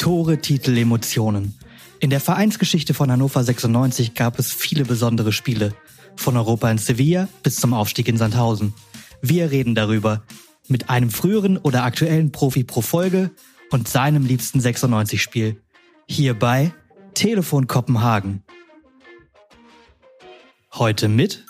Tore, Titel, Emotionen. In der Vereinsgeschichte von Hannover 96 gab es viele besondere Spiele. Von Europa in Sevilla bis zum Aufstieg in Sandhausen. Wir reden darüber. Mit einem früheren oder aktuellen Profi pro Folge und seinem liebsten 96-Spiel. Hierbei Telefon Kopenhagen. Heute mit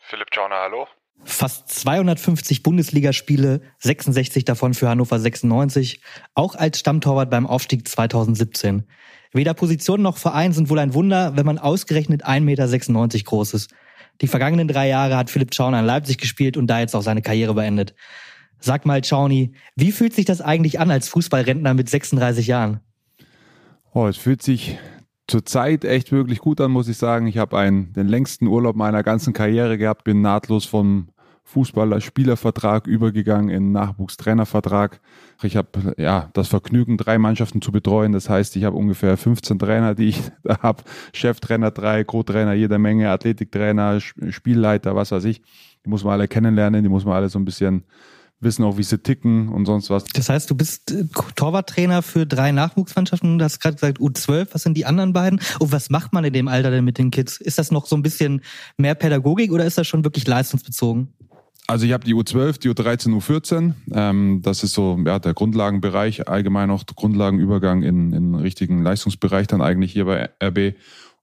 Philipp Schauner, hallo. Fast 250 Bundesligaspiele, 66 davon für Hannover 96, auch als Stammtorwart beim Aufstieg 2017. Weder Position noch Verein sind wohl ein Wunder, wenn man ausgerechnet 1,96 Meter groß ist. Die vergangenen drei Jahre hat Philipp Schauner in Leipzig gespielt und da jetzt auch seine Karriere beendet. Sag mal, Chauni, wie fühlt sich das eigentlich an als Fußballrentner mit 36 Jahren? Oh, es fühlt sich zurzeit echt wirklich gut an, muss ich sagen. Ich habe einen den längsten Urlaub meiner ganzen Karriere gehabt, bin nahtlos vom Fußballer-Spielervertrag übergegangen in Nachwuchstrainervertrag. Ich habe ja das Vergnügen, drei Mannschaften zu betreuen. Das heißt, ich habe ungefähr 15 Trainer, die ich da habe. Cheftrainer drei, Co-Trainer jeder Menge, Athletiktrainer, Spielleiter, was weiß ich. Die muss man alle kennenlernen, die muss man alle so ein bisschen wissen auch, wie sie ticken und sonst was. Das heißt, du bist äh, Torwarttrainer für drei Nachwuchsmannschaften. Du hast gerade gesagt U12. Was sind die anderen beiden? Und was macht man in dem Alter denn mit den Kids? Ist das noch so ein bisschen mehr Pädagogik oder ist das schon wirklich leistungsbezogen? Also ich habe die U12, die U13, U14. Ähm, das ist so ja, der Grundlagenbereich, allgemein auch Grundlagenübergang in, in richtigen Leistungsbereich dann eigentlich hier bei RB.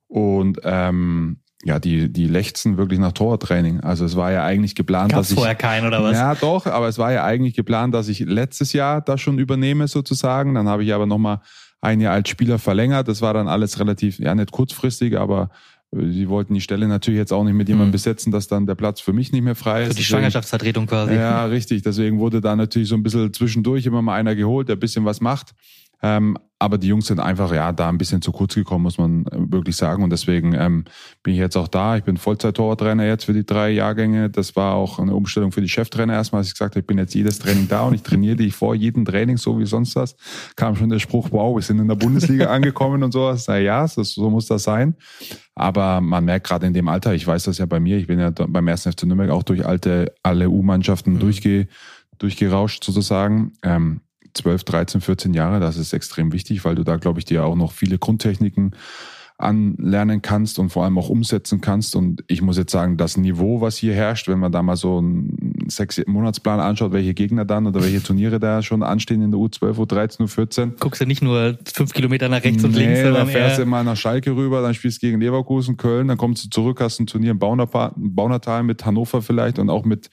Und ähm, ja, die, die lechzen wirklich nach Tortraining. Also es war ja eigentlich geplant, Gab's dass ich. vorher keinen oder was? Ja, doch, aber es war ja eigentlich geplant, dass ich letztes Jahr das schon übernehme sozusagen. Dann habe ich aber nochmal ein Jahr als Spieler verlängert. Das war dann alles relativ, ja, nicht kurzfristig, aber Sie wollten die Stelle natürlich jetzt auch nicht mit jemandem mhm. besetzen, dass dann der Platz für mich nicht mehr frei ist. Für die Deswegen, Schwangerschaftsvertretung quasi. Ja, richtig. Deswegen wurde da natürlich so ein bisschen zwischendurch immer mal einer geholt, der ein bisschen was macht. Ähm, aber die Jungs sind einfach ja da ein bisschen zu kurz gekommen, muss man äh, wirklich sagen. Und deswegen ähm, bin ich jetzt auch da. Ich bin Vollzeit-Torwarttrainer jetzt für die drei Jahrgänge. Das war auch eine Umstellung für die Cheftrainer erstmal, als ich gesagt habe, ich bin jetzt jedes Training da und ich trainiere dich vor jedem Training so wie sonst was. Kam schon der Spruch, wow, wir sind in der Bundesliga angekommen und sowas. Na ja, so, so muss das sein. Aber man merkt gerade in dem Alter, ich weiß das ja bei mir, ich bin ja beim ersten FC Nürnberg auch durch alte, alle U-Mannschaften mhm. durchge, durchgerauscht sozusagen. Ähm, 12, 13, 14 Jahre, das ist extrem wichtig, weil du da, glaube ich, dir auch noch viele Grundtechniken anlernen kannst und vor allem auch umsetzen kannst. Und ich muss jetzt sagen, das Niveau, was hier herrscht, wenn man da mal so einen sechs Monatsplan anschaut, welche Gegner dann oder welche Turniere da schon anstehen in der U12, U13, U14. Guckst du nicht nur fünf Kilometer nach rechts und links, sondern dann fährst du mal nach Schalke rüber, dann spielst du gegen Leverkusen, Köln, dann kommst du zurück, hast ein Turnier im Baunatal mit Hannover vielleicht und auch mit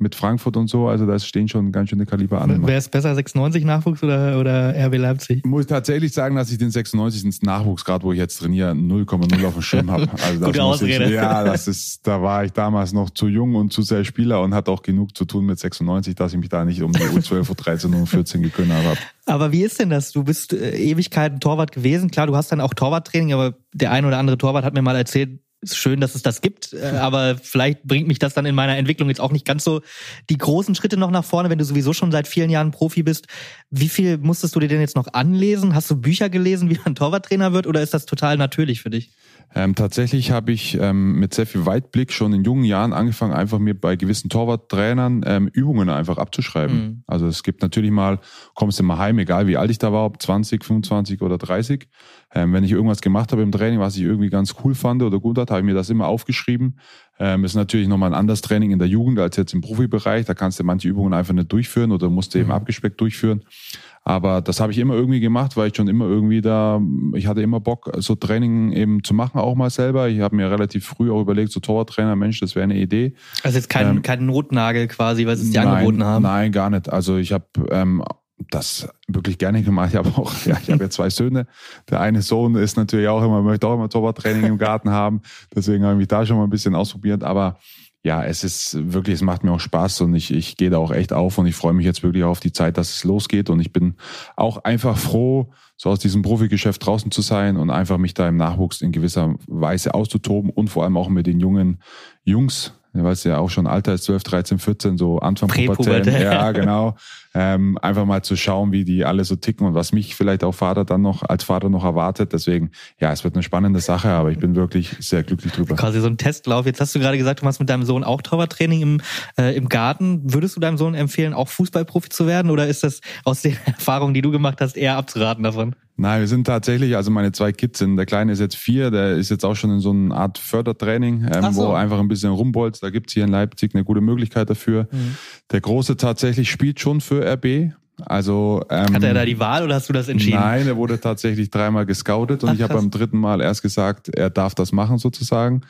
mit Frankfurt und so. Also da stehen schon ganz schöne Kaliber an. Wäre es besser 96 Nachwuchs oder, oder RB Leipzig? Ich muss tatsächlich sagen, dass ich den 96 ins Nachwuchs, gerade wo ich jetzt trainiere, 0,0 auf dem Schirm habe. Also Gute Ausrede. Ich, ja, das ist, da war ich damals noch zu jung und zu sehr Spieler und hatte auch genug zu tun mit 96, dass ich mich da nicht um die U12, U13 und U14 gekümmert habe. Aber wie ist denn das? Du bist äh, Ewigkeiten Torwart gewesen. Klar, du hast dann auch Torwarttraining, aber der ein oder andere Torwart hat mir mal erzählt, schön, dass es das gibt, äh, aber vielleicht bringt mich das dann in meiner Entwicklung jetzt auch nicht ganz so die großen Schritte noch nach vorne, wenn du sowieso schon seit vielen Jahren Profi bist. Wie viel musstest du dir denn jetzt noch anlesen? Hast du Bücher gelesen, wie man Torwarttrainer wird, oder ist das total natürlich für dich? Ähm, tatsächlich habe ich ähm, mit sehr viel Weitblick schon in jungen Jahren angefangen, einfach mir bei gewissen Torwarttrainern ähm, Übungen einfach abzuschreiben. Mhm. Also es gibt natürlich mal, kommst du mal heim, egal wie alt ich da war, ob 20, 25 oder 30. Ähm, wenn ich irgendwas gemacht habe im Training, was ich irgendwie ganz cool fand oder gut hat, habe ich mir das immer aufgeschrieben. Ähm, ist natürlich nochmal ein anderes Training in der Jugend als jetzt im Profibereich. Da kannst du manche Übungen einfach nicht durchführen oder musst du eben mhm. abgespeckt durchführen. Aber das habe ich immer irgendwie gemacht, weil ich schon immer irgendwie da, ich hatte immer Bock, so Training eben zu machen, auch mal selber. Ich habe mir relativ früh auch überlegt, so Torwarttrainer, Mensch, das wäre eine Idee. Also jetzt kein, ähm, kein Notnagel quasi, weil sie es dir angeboten haben? Nein, gar nicht. Also ich habe ähm, das wirklich gerne gemacht. Ich habe auch, ja, ich habe ja zwei Söhne. Der eine Sohn ist natürlich auch immer, möchte auch immer Torwarttraining im Garten haben. Deswegen habe ich mich da schon mal ein bisschen ausprobiert. Aber ja, es ist wirklich, es macht mir auch Spaß und ich, ich gehe da auch echt auf und ich freue mich jetzt wirklich auf die Zeit, dass es losgeht und ich bin auch einfach froh, so aus diesem Profigeschäft draußen zu sein und einfach mich da im Nachwuchs in gewisser Weise auszutoben und vor allem auch mit den jungen Jungs weil es ja auch schon Alter ist, 12, 13, 14, so Anfang Pubertät. Ja, genau. Ähm, einfach mal zu schauen, wie die alle so ticken und was mich vielleicht auch Vater dann noch als Vater noch erwartet. Deswegen, ja, es wird eine spannende Sache, aber ich bin wirklich sehr glücklich drüber. Quasi so ein Testlauf. Jetzt hast du gerade gesagt, du machst mit deinem Sohn auch Torwarttraining im, äh, im Garten. Würdest du deinem Sohn empfehlen, auch Fußballprofi zu werden oder ist das aus den Erfahrungen, die du gemacht hast, eher abzuraten davon? Nein, wir sind tatsächlich, also meine zwei Kids sind, der Kleine ist jetzt vier, der ist jetzt auch schon in so einer Art Fördertraining, ähm, so. wo einfach ein bisschen rumbolzt. Da gibt's hier in Leipzig eine gute Möglichkeit dafür. Mhm. Der Große tatsächlich spielt schon für RB. Also ähm, hat er da die Wahl oder hast du das entschieden? Nein, er wurde tatsächlich dreimal gescoutet und Ach, ich habe beim dritten Mal erst gesagt, er darf das machen sozusagen.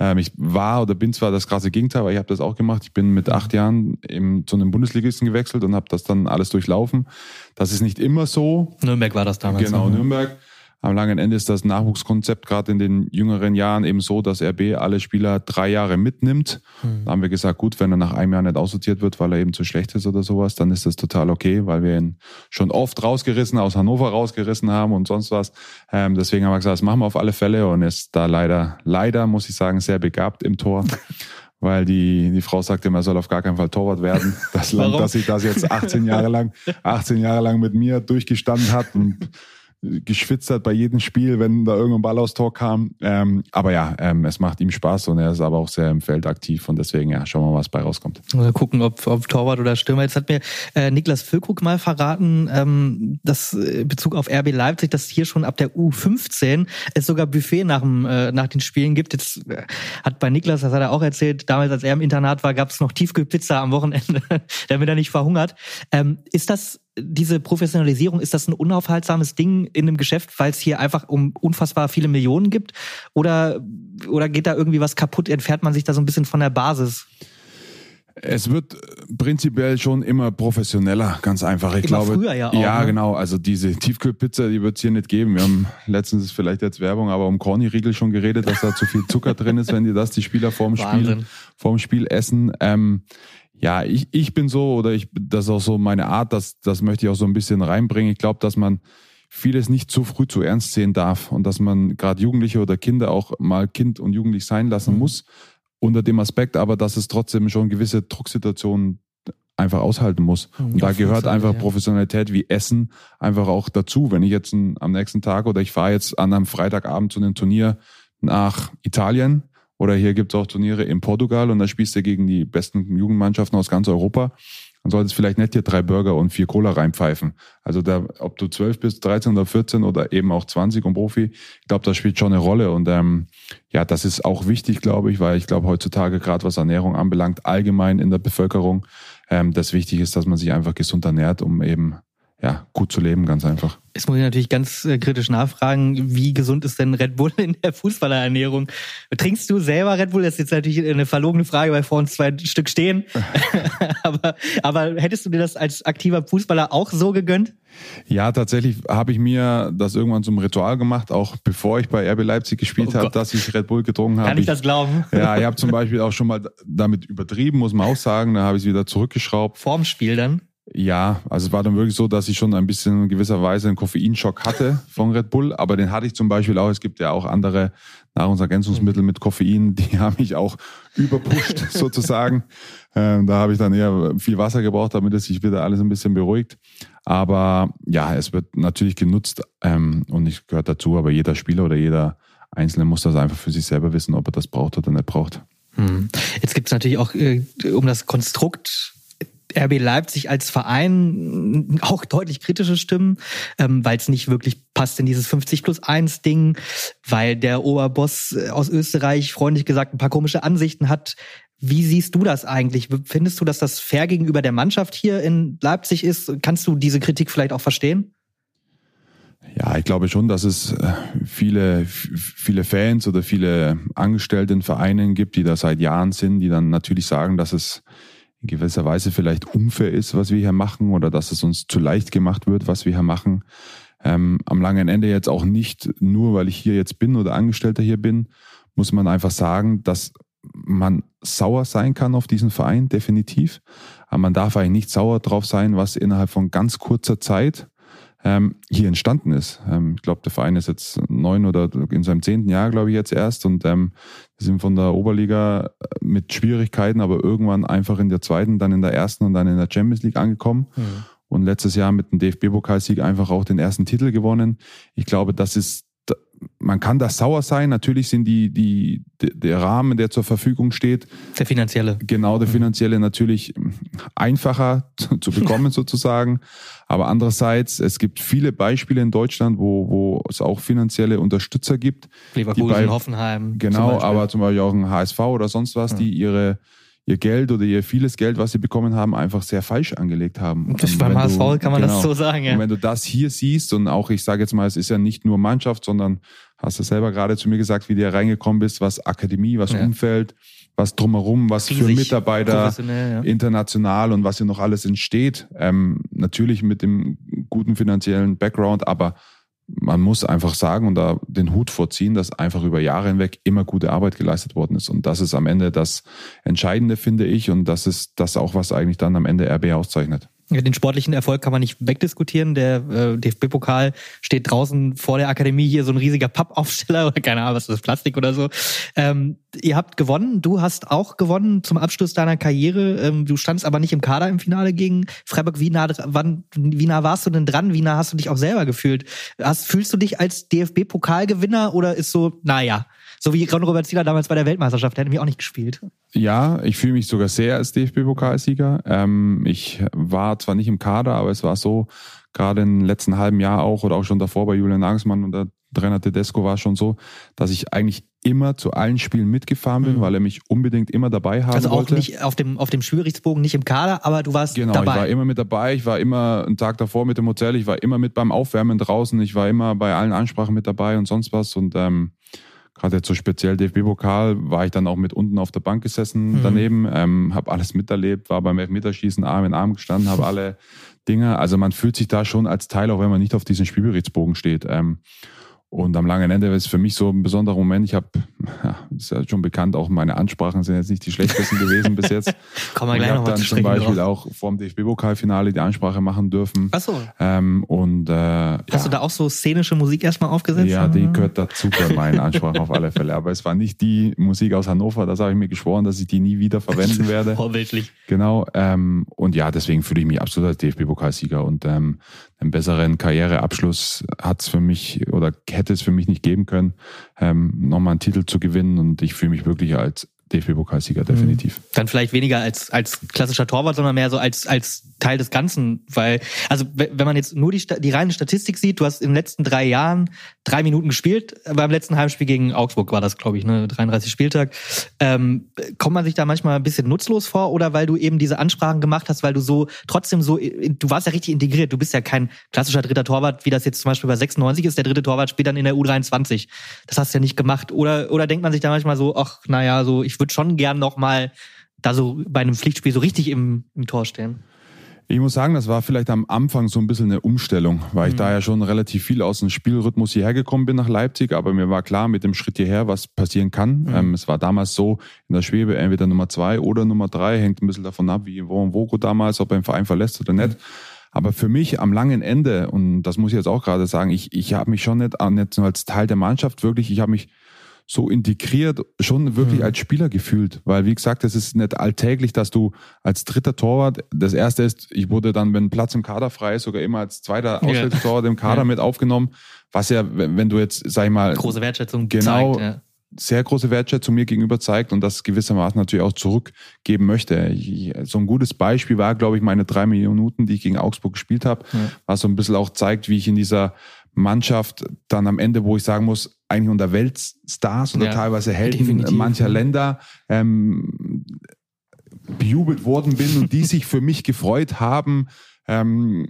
Ähm, ich war oder bin zwar das krasse Gegenteil, aber ich habe das auch gemacht. Ich bin mit acht Jahren eben zu einem Bundesligisten gewechselt und habe das dann alles durchlaufen. Das ist nicht immer so. Nürnberg war das damals. Genau, Nürnberg. Am langen Ende ist das Nachwuchskonzept gerade in den jüngeren Jahren eben so, dass RB alle Spieler drei Jahre mitnimmt. Mhm. Da haben wir gesagt, gut, wenn er nach einem Jahr nicht aussortiert wird, weil er eben zu schlecht ist oder sowas, dann ist das total okay, weil wir ihn schon oft rausgerissen, aus Hannover rausgerissen haben und sonst was. Ähm, deswegen haben wir gesagt, das machen wir auf alle Fälle und ist da leider, leider, muss ich sagen, sehr begabt im Tor. weil die, die Frau sagte immer, er soll auf gar keinen Fall Torwart werden. Das Land, dass ich das jetzt 18 Jahre lang, 18 Jahre lang mit mir durchgestanden hat und geschwitzt hat bei jedem Spiel, wenn da irgendein Ball aus Tor kam. Ähm, aber ja, ähm, es macht ihm Spaß und er ist aber auch sehr im Feld aktiv und deswegen ja, schauen wir mal, was bei rauskommt. Mal gucken, ob, ob Torwart oder Stürmer. Jetzt hat mir äh, Niklas Füllkrug mal verraten, ähm, dass äh, Bezug auf RB Leipzig, dass hier schon ab der U15 es sogar Buffet nach, dem, äh, nach den Spielen gibt. Jetzt äh, hat bei Niklas, das hat er auch erzählt, damals als er im Internat war, gab es noch Tiefkühlpizza am Wochenende, damit er nicht verhungert. Ähm, ist das diese Professionalisierung, ist das ein unaufhaltsames Ding in einem Geschäft, weil es hier einfach um unfassbar viele Millionen gibt? Oder, oder geht da irgendwie was kaputt? Entfernt man sich da so ein bisschen von der Basis? Es wird prinzipiell schon immer professioneller, ganz einfach. Ich immer glaube, früher ja auch. Ja, ne? genau. Also diese Tiefkühlpizza, die wird es hier nicht geben. Wir haben letztens vielleicht jetzt Werbung, aber um Corny-Riegel schon geredet, dass da zu viel Zucker drin ist, wenn die das die Spieler vorm Spiel, vorm Spiel essen. Ähm, ja, ich, ich bin so oder ich, das ist auch so meine Art, das, das möchte ich auch so ein bisschen reinbringen. Ich glaube, dass man vieles nicht zu früh zu ernst sehen darf und dass man gerade Jugendliche oder Kinder auch mal Kind und Jugendlich sein lassen mhm. muss, unter dem Aspekt aber, dass es trotzdem schon gewisse Drucksituationen einfach aushalten muss. Mhm, und da gehört einfach. Professionalität wie Essen einfach auch dazu. Wenn ich jetzt am nächsten Tag oder ich fahre jetzt an einem Freitagabend zu einem Turnier nach Italien, oder hier gibt es auch Turniere in Portugal und da spielst du gegen die besten Jugendmannschaften aus ganz Europa. Dann solltest vielleicht nicht hier drei Burger und vier Cola reinpfeifen. Also da, ob du zwölf bist, 13 oder 14 oder eben auch 20 und Profi, ich glaube, das spielt schon eine Rolle. Und ähm, ja, das ist auch wichtig, glaube ich, weil ich glaube, heutzutage, gerade was Ernährung anbelangt, allgemein in der Bevölkerung, ähm, das wichtig ist, dass man sich einfach gesund ernährt, um eben ja, gut zu leben, ganz einfach. Jetzt muss ich natürlich ganz äh, kritisch nachfragen, wie gesund ist denn Red Bull in der Fußballerernährung? Trinkst du selber Red Bull? Das ist jetzt natürlich eine verlogene Frage, weil vor uns zwei Stück stehen. aber, aber hättest du dir das als aktiver Fußballer auch so gegönnt? Ja, tatsächlich habe ich mir das irgendwann zum Ritual gemacht, auch bevor ich bei RB Leipzig gespielt oh habe, dass ich Red Bull getrunken habe. Kann ich das glauben? Ja, ich habe zum Beispiel auch schon mal damit übertrieben, muss man auch sagen. Da habe ich es wieder zurückgeschraubt. Vorm Spiel dann? Ja, also es war dann wirklich so, dass ich schon ein bisschen in gewisser Weise einen Koffeinschock hatte von Red Bull, aber den hatte ich zum Beispiel auch. Es gibt ja auch andere Nahrungsergänzungsmittel mit Koffein, die haben mich auch überpusht sozusagen. Ähm, da habe ich dann eher viel Wasser gebraucht, damit es sich wieder alles ein bisschen beruhigt. Aber ja, es wird natürlich genutzt ähm, und ich gehört dazu, aber jeder Spieler oder jeder Einzelne muss das einfach für sich selber wissen, ob er das braucht oder nicht braucht. Hm. Jetzt gibt es natürlich auch äh, um das Konstrukt RB Leipzig als Verein auch deutlich kritische Stimmen, ähm, weil es nicht wirklich passt in dieses 50 plus 1 Ding, weil der Oberboss äh, aus Österreich freundlich gesagt ein paar komische Ansichten hat. Wie siehst du das eigentlich? Findest du, dass das fair gegenüber der Mannschaft hier in Leipzig ist? Kannst du diese Kritik vielleicht auch verstehen? Ja, ich glaube schon, dass es äh, viele, viele Fans oder viele Angestellte in Vereinen gibt, die da seit Jahren sind, die dann natürlich sagen, dass es in gewisser Weise vielleicht unfair ist, was wir hier machen oder dass es uns zu leicht gemacht wird, was wir hier machen. Ähm, am langen Ende jetzt auch nicht nur, weil ich hier jetzt bin oder Angestellter hier bin, muss man einfach sagen, dass man sauer sein kann auf diesen Verein, definitiv. Aber man darf eigentlich nicht sauer drauf sein, was innerhalb von ganz kurzer Zeit ähm, hier entstanden ist. Ähm, ich glaube, der Verein ist jetzt neun oder in seinem zehnten Jahr, glaube ich, jetzt erst. Und ähm, wir sind von der Oberliga äh, mit Schwierigkeiten, aber irgendwann einfach in der zweiten, dann in der ersten und dann in der Champions League angekommen. Mhm. Und letztes Jahr mit dem DFB-Pokalsieg einfach auch den ersten Titel gewonnen. Ich glaube, das ist man kann da sauer sein. Natürlich sind die, die, der Rahmen, der zur Verfügung steht. Der finanzielle. Genau, der mhm. finanzielle natürlich einfacher zu, zu bekommen sozusagen. Aber andererseits, es gibt viele Beispiele in Deutschland, wo, wo es auch finanzielle Unterstützer gibt. Leverkusen, bei, Hoffenheim. Genau, zum aber zum Beispiel auch ein HSV oder sonst was, ja. die ihre ihr Geld oder ihr vieles Geld, was sie bekommen haben, einfach sehr falsch angelegt haben. Das beim HSV du, kann man genau, das so sagen, ja. Und wenn du das hier siehst und auch, ich sage jetzt mal, es ist ja nicht nur Mannschaft, sondern hast du selber gerade zu mir gesagt, wie du hier reingekommen bist, was Akademie, was ja. Umfeld, was drumherum, was Riesig, für Mitarbeiter ja. international und was hier noch alles entsteht. Ähm, natürlich mit dem guten finanziellen Background, aber man muss einfach sagen und da den Hut vorziehen, dass einfach über Jahre hinweg immer gute Arbeit geleistet worden ist. Und das ist am Ende das Entscheidende, finde ich. Und das ist das auch, was eigentlich dann am Ende RB auszeichnet. Den sportlichen Erfolg kann man nicht wegdiskutieren. Der äh, DFB-Pokal steht draußen vor der Akademie hier so ein riesiger Pappaufsteller oder keine Ahnung, was ist das, Plastik oder so. Ähm, ihr habt gewonnen. Du hast auch gewonnen zum Abschluss deiner Karriere. Ähm, du standst aber nicht im Kader im Finale gegen Freiburg. Wie nah, wann, wie nah warst du denn dran? Wie nah hast du dich auch selber gefühlt? Hast, fühlst du dich als DFB-Pokalgewinner oder ist so, naja, so wie Ron-Robert Zieler damals bei der Weltmeisterschaft, der hat nämlich auch nicht gespielt. Ja, ich fühle mich sogar sehr als DFB-Pokalsieger. Ähm, ich war zwar nicht im Kader, aber es war so, gerade im letzten halben Jahr auch oder auch schon davor bei Julian Nagelsmann und der Trainer Tedesco war schon so, dass ich eigentlich immer zu allen Spielen mitgefahren bin, mhm. weil er mich unbedingt immer dabei haben also auch wollte. nicht auf dem auf dem Schwierigkeitsbogen, nicht im Kader, aber du warst genau, dabei. Genau, ich war immer mit dabei. Ich war immer einen Tag davor mit dem Hotel. Ich war immer mit beim Aufwärmen draußen. Ich war immer bei allen Ansprachen mit dabei und sonst was und ähm, gerade jetzt so speziell DFB-Pokal, war ich dann auch mit unten auf der Bank gesessen mhm. daneben, ähm, habe alles miterlebt, war beim Elfmeterschießen Arm in Arm gestanden, habe alle Dinge. Also man fühlt sich da schon als Teil, auch wenn man nicht auf diesem Spielberichtsbogen steht. Ähm, und am langen Ende ist für mich so ein besonderer Moment. Ich habe, ja, ist ja schon bekannt, auch meine Ansprachen sind jetzt nicht die schlechtesten gewesen bis jetzt. Kommen wir gleich noch Ich habe dann zum Beispiel drauf. auch vorm DFB-Pokalfinale die Ansprache machen dürfen. Ach so. Ähm, und, äh, Hast ja. du da auch so szenische Musik erstmal aufgesetzt? Ja, die gehört dazu bei meinen Ansprachen auf alle Fälle. Aber es war nicht die Musik aus Hannover. Das habe ich mir geschworen, dass ich die nie wieder verwenden werde. Vorbildlich. Genau. Ähm, und ja, deswegen fühle ich mich absolut als DFB-Pokalsieger. Und ähm, einen besseren Karriereabschluss hat es für mich oder hätte es für mich nicht geben können, ähm, nochmal einen Titel zu gewinnen. Und ich fühle mich wirklich als DFB-Pokalsieger mhm. definitiv. Dann vielleicht weniger als, als klassischer Torwart, sondern mehr so als, als Teil des Ganzen. Weil, also wenn man jetzt nur die, die reine Statistik sieht, du hast in den letzten drei Jahren drei Minuten gespielt, beim letzten Heimspiel gegen Augsburg war das, glaube ich, ne, 33 Spieltag. Ähm, kommt man sich da manchmal ein bisschen nutzlos vor oder weil du eben diese Ansprachen gemacht hast, weil du so trotzdem so, du warst ja richtig integriert, du bist ja kein klassischer dritter Torwart, wie das jetzt zum Beispiel bei 96 ist, der dritte Torwart spielt dann in der U23. Das hast du ja nicht gemacht. Oder, oder denkt man sich da manchmal so, ach, naja, so, ich würde schon gern noch mal da so bei einem Pflichtspiel so richtig im, im Tor stehen. Ich muss sagen, das war vielleicht am Anfang so ein bisschen eine Umstellung, weil ich mhm. da ja schon relativ viel aus dem Spielrhythmus hierher gekommen bin nach Leipzig, aber mir war klar mit dem Schritt hierher, was passieren kann. Mhm. Ähm, es war damals so in der Schwebe entweder Nummer zwei oder Nummer drei, hängt ein bisschen davon ab, wie wo und Vogo damals, ob er den Verein verlässt oder nicht. Mhm. Aber für mich am langen Ende, und das muss ich jetzt auch gerade sagen, ich, ich habe mich schon nicht, nicht nur als Teil der Mannschaft wirklich, ich habe mich so integriert, schon wirklich mhm. als Spieler gefühlt. Weil, wie gesagt, es ist nicht alltäglich, dass du als dritter Torwart, das erste ist, ich wurde dann, wenn Platz im Kader frei ist, sogar immer als zweiter Auswechseltorwart im Kader ja. mit aufgenommen. Was ja, wenn du jetzt, sag ich mal. Große Wertschätzung genau, zeigt, ja. sehr große Wertschätzung mir gegenüber zeigt und das gewissermaßen natürlich auch zurückgeben möchte. Ich, so ein gutes Beispiel war, glaube ich, meine drei Minuten, die ich gegen Augsburg gespielt habe, ja. was so ein bisschen auch zeigt, wie ich in dieser Mannschaft dann am Ende, wo ich sagen muss, eigentlich unter Weltstars oder ja, teilweise Helden definitiv. mancher Länder ähm, bejubelt worden bin und die sich für mich gefreut haben, ähm,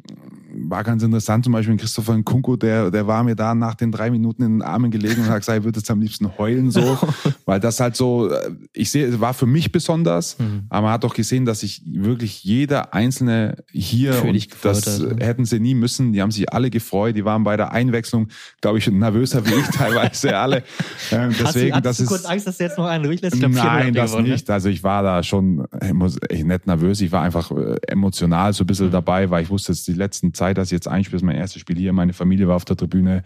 war ganz interessant, zum Beispiel Christopher Nkunku, der, der war mir da nach den drei Minuten in den Armen gelegen und hat gesagt, er würde jetzt am liebsten heulen so, weil das halt so, äh, ich sehe, es war für mich besonders, mhm. aber man hat auch gesehen, dass sich wirklich jeder Einzelne hier, und das hat, hätten sie nie müssen, die haben sich alle gefreut, die waren bei der Einwechslung, glaube ich, nervöser wie ich teilweise alle. Ähm, deswegen, hast du, hast das du kurz Angst, dass du jetzt noch einen durchlässt? Nein, das gewonnen, ne? nicht. Also ich war da schon ich ich nicht nervös, ich war einfach äh, emotional so ein bisschen mhm. dabei, weil ich wusste, dass die letzten Zeit dass ich jetzt einspiele, ist mein erstes Spiel hier. Meine Familie war auf der Tribüne.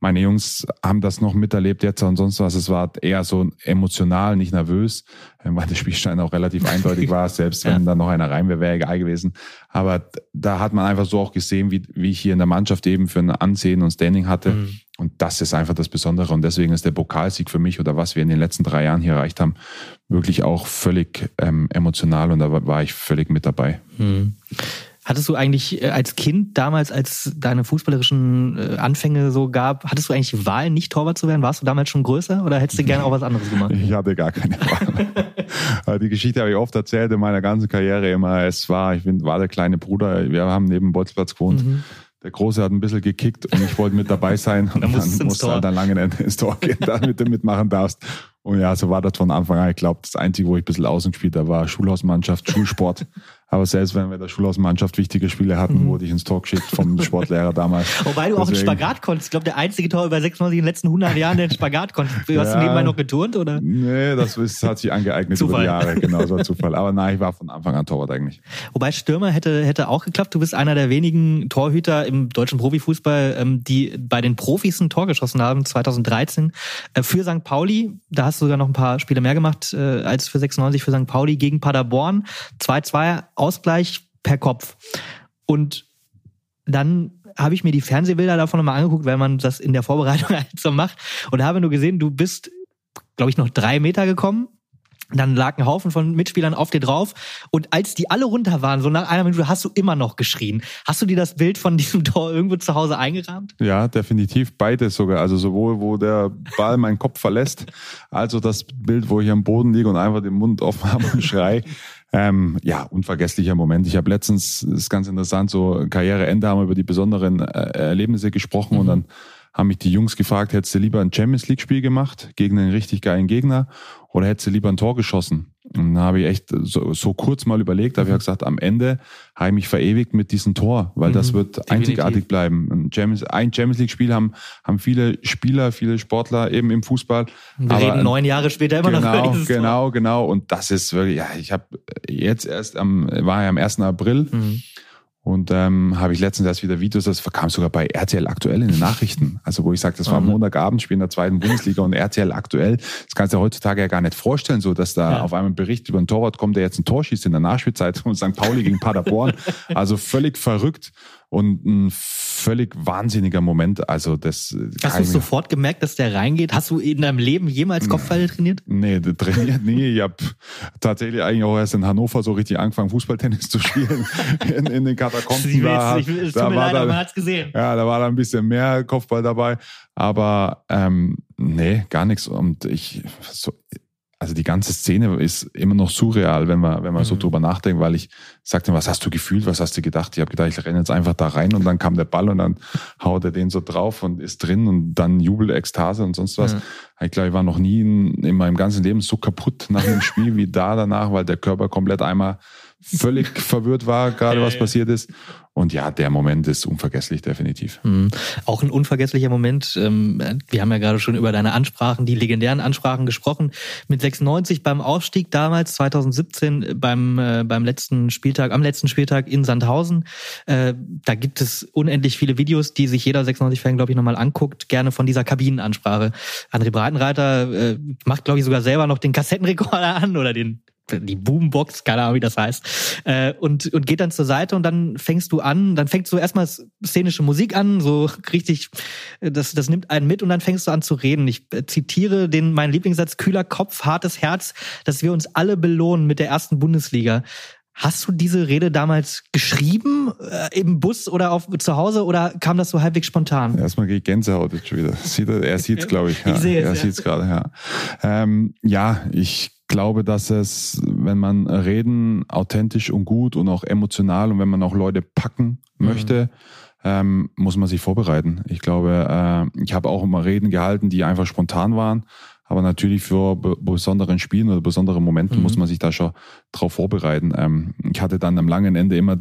Meine Jungs haben das noch miterlebt jetzt und sonst was. Es war eher so emotional, nicht nervös, ähm, weil der Spielstein auch relativ eindeutig war. Selbst wenn ja. da noch einer rein wäre, wäre egal gewesen. Aber da hat man einfach so auch gesehen, wie, wie ich hier in der Mannschaft eben für ein Ansehen und Standing hatte. Mhm. Und das ist einfach das Besondere. Und deswegen ist der Pokalsieg für mich oder was wir in den letzten drei Jahren hier erreicht haben, wirklich auch völlig ähm, emotional. Und da war ich völlig mit dabei. Mhm. Hattest du eigentlich äh, als Kind damals, als deine fußballerischen äh, Anfänge so gab, hattest du eigentlich die Wahl, nicht Torwart zu werden? Warst du damals schon größer oder hättest du gerne auch was anderes gemacht? Ich hatte gar keine Wahl. die Geschichte habe ich oft erzählt in meiner ganzen Karriere immer. Es war, ich bin, war der kleine Bruder. Wir haben neben Bolzplatz gewohnt. Mhm. Der Große hat ein bisschen gekickt und ich wollte mit dabei sein. Und dann, dann musste er halt dann lange ins Tor gehen, damit du mitmachen darfst. Und ja, so war das von Anfang an. Ich glaube, das Einzige, wo ich ein bisschen außen gespielt habe, war Schulhausmannschaft, Schulsport. Aber selbst wenn wir in der Schulhausmannschaft wichtige Spiele hatten, mhm. wurde ich ins Tor geschickt vom Sportlehrer damals. Wobei du Deswegen, auch einen Spagat konntest. Ich glaube, der einzige Tor über 96 in den letzten 100 Jahren, der einen Spagat konnte. Hast ja, du nebenbei noch geturnt, oder? Nee, das ist, hat sich angeeignet über die Jahre. Genau, so Zufall. Aber nein, ich war von Anfang an Torwart eigentlich. Wobei Stürmer hätte, hätte auch geklappt. Du bist einer der wenigen Torhüter im deutschen Profifußball, ähm, die bei den Profis ein Tor geschossen haben, 2013. Äh, für St. Pauli, da hast du sogar noch ein paar Spiele mehr gemacht äh, als für 96 für St. Pauli gegen Paderborn. 2-2 Ausgleich per Kopf. Und dann habe ich mir die Fernsehbilder davon nochmal angeguckt, weil man das in der Vorbereitung halt so macht. Und habe nur gesehen, du bist, glaube ich, noch drei Meter gekommen. Dann lag ein Haufen von Mitspielern auf dir drauf. Und als die alle runter waren, so nach einer Minute, hast du immer noch geschrien. Hast du dir das Bild von diesem Tor irgendwo zu Hause eingerahmt? Ja, definitiv. Beides sogar. Also sowohl, wo der Ball meinen Kopf verlässt, also das Bild, wo ich am Boden liege und einfach den Mund offen habe und schrei. Ähm, ja, unvergesslicher Moment. Ich habe letztens, das ist ganz interessant, so Karriereende haben wir über die besonderen äh, Erlebnisse gesprochen mhm. und dann haben mich die Jungs gefragt, hättest du lieber ein Champions League Spiel gemacht gegen einen richtig geilen Gegner oder hättest du lieber ein Tor geschossen? Und da habe ich echt so, so kurz mal überlegt, da habe ich gesagt, am Ende habe ich mich verewigt mit diesem Tor, weil das mhm, wird definitiv. einzigartig bleiben. Ein Champions, ein Champions League Spiel haben, haben viele Spieler, viele Sportler eben im Fußball. Wir aber, reden neun Jahre später immer genau, noch über dieses Genau, Tor. genau. Und das ist wirklich, ja, ich habe jetzt erst am, war ja am 1. April. Mhm und ähm, habe ich letztens erst wieder Videos, das kam sogar bei RTL aktuell in den Nachrichten. Also wo ich sage, das war mhm. Montagabend, Spiel in der zweiten Bundesliga und RTL aktuell. Das kannst du ja heutzutage ja gar nicht vorstellen, so dass da ja. auf einmal ein Bericht über einen Torwart kommt, der jetzt ein Tor schießt in der Nachspielzeit von St. Pauli gegen Paderborn. also völlig verrückt und ein völlig wahnsinniger Moment. Also das Hast du sofort gemerkt, dass der reingeht? Hast du in deinem Leben jemals Kopfball trainiert? Nee, trainiert nie. Ich habe tatsächlich eigentlich auch erst in Hannover so richtig angefangen, Fußballtennis zu spielen. in, in den Katakomben. Sie da, ich, es tut mir leid, da, man hat's gesehen. Ja, da war da ein bisschen mehr Kopfball dabei. Aber ähm, nee, gar nichts. Und ich so, also die ganze Szene ist immer noch surreal, wenn man, wenn man mhm. so drüber nachdenkt, weil ich sagte, was hast du gefühlt, was hast du gedacht? Ich habe gedacht, ich renne jetzt einfach da rein und dann kam der Ball und dann haut er den so drauf und ist drin und dann Jubel, Ekstase und sonst was. Mhm. Ich glaube, ich war noch nie in, in meinem ganzen Leben so kaputt nach einem Spiel wie da danach, weil der Körper komplett einmal völlig verwirrt war, gerade was passiert ist. Und ja, der Moment ist unvergesslich, definitiv. Mhm. Auch ein unvergesslicher Moment. Ähm, wir haben ja gerade schon über deine Ansprachen, die legendären Ansprachen gesprochen. Mit 96 beim Aufstieg damals, 2017 beim, äh, beim letzten Spieltag, am letzten Spieltag in Sandhausen. Äh, da gibt es unendlich viele Videos, die sich jeder 96-Fan, glaube ich, nochmal anguckt. Gerne von dieser Kabinenansprache. André Breitenreiter äh, macht, glaube ich, sogar selber noch den Kassettenrekorder an oder den die Boombox, keine Ahnung, wie das heißt, äh, und, und geht dann zur Seite und dann fängst du an, dann fängst du erstmal szenische Musik an, so richtig, das, das nimmt einen mit und dann fängst du an zu reden. Ich äh, zitiere den, meinen Lieblingssatz, kühler Kopf, hartes Herz, dass wir uns alle belohnen mit der ersten Bundesliga. Hast du diese Rede damals geschrieben äh, im Bus oder auf zu Hause oder kam das so halbwegs spontan? Erstmal ich Gänsehaut jetzt schon wieder. Sieht er, er sieht es, glaube ich. Ja. Ich sehe es. Er ja. sieht es gerade, ja. Ähm, ja, ich glaube, dass es, wenn man reden, authentisch und gut und auch emotional und wenn man auch Leute packen mhm. möchte, mhm. ähm, muss man sich vorbereiten. Ich glaube, äh, ich habe auch immer Reden gehalten, die einfach spontan waren. Aber natürlich für besonderen Spielen oder besondere Momente mhm. muss man sich da schon drauf vorbereiten. Ähm, ich hatte dann am langen Ende immer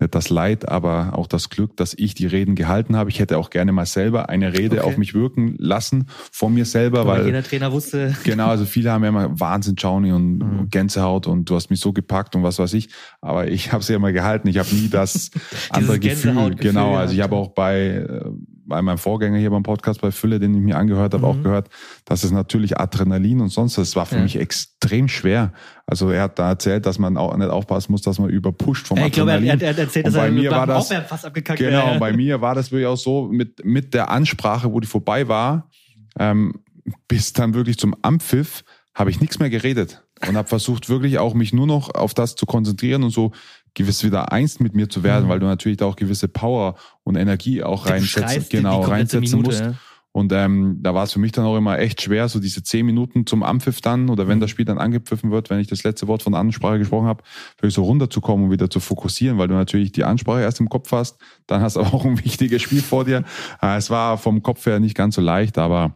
nicht das Leid, aber auch das Glück, dass ich die Reden gehalten habe. Ich hätte auch gerne mal selber eine Rede okay. auf mich wirken lassen von mir selber, aber weil jeder Trainer wusste. Genau, also viele haben ja immer Wahnsinn, Johnny und mhm. Gänsehaut und du hast mich so gepackt und was weiß ich. Aber ich habe sie ja mal gehalten. Ich habe nie das andere Gefühl. Genau, also ich habe auch bei äh, bei meinem Vorgänger hier beim Podcast bei Fülle, den ich mir angehört habe, mhm. auch gehört, dass es natürlich Adrenalin und sonst was war für ja. mich extrem schwer. Also er hat da erzählt, dass man auch nicht aufpassen muss, dass man überpusht vom ich Adrenalin. Ich glaube, er, hat erzählt, und dass bei er mir war das, fast abgekackt Genau, ja. bei mir war das wirklich auch so mit, mit der Ansprache, wo die vorbei war, ähm, bis dann wirklich zum Ampfiff, habe ich nichts mehr geredet und habe versucht wirklich auch mich nur noch auf das zu konzentrieren und so gewiss wieder eins mit mir zu werden, mhm. weil du natürlich da auch gewisse Power und Energie auch reinsetzen, genau, reinsetzen Minute, musst. Und ähm, da war es für mich dann auch immer echt schwer, so diese zehn Minuten zum Ampfiff dann oder wenn mhm. das Spiel dann angepfiffen wird, wenn ich das letzte Wort von Ansprache gesprochen habe, wirklich so runterzukommen und wieder zu fokussieren, weil du natürlich die Ansprache erst im Kopf hast, dann hast du auch ein wichtiges Spiel vor dir. Äh, es war vom Kopf her nicht ganz so leicht, aber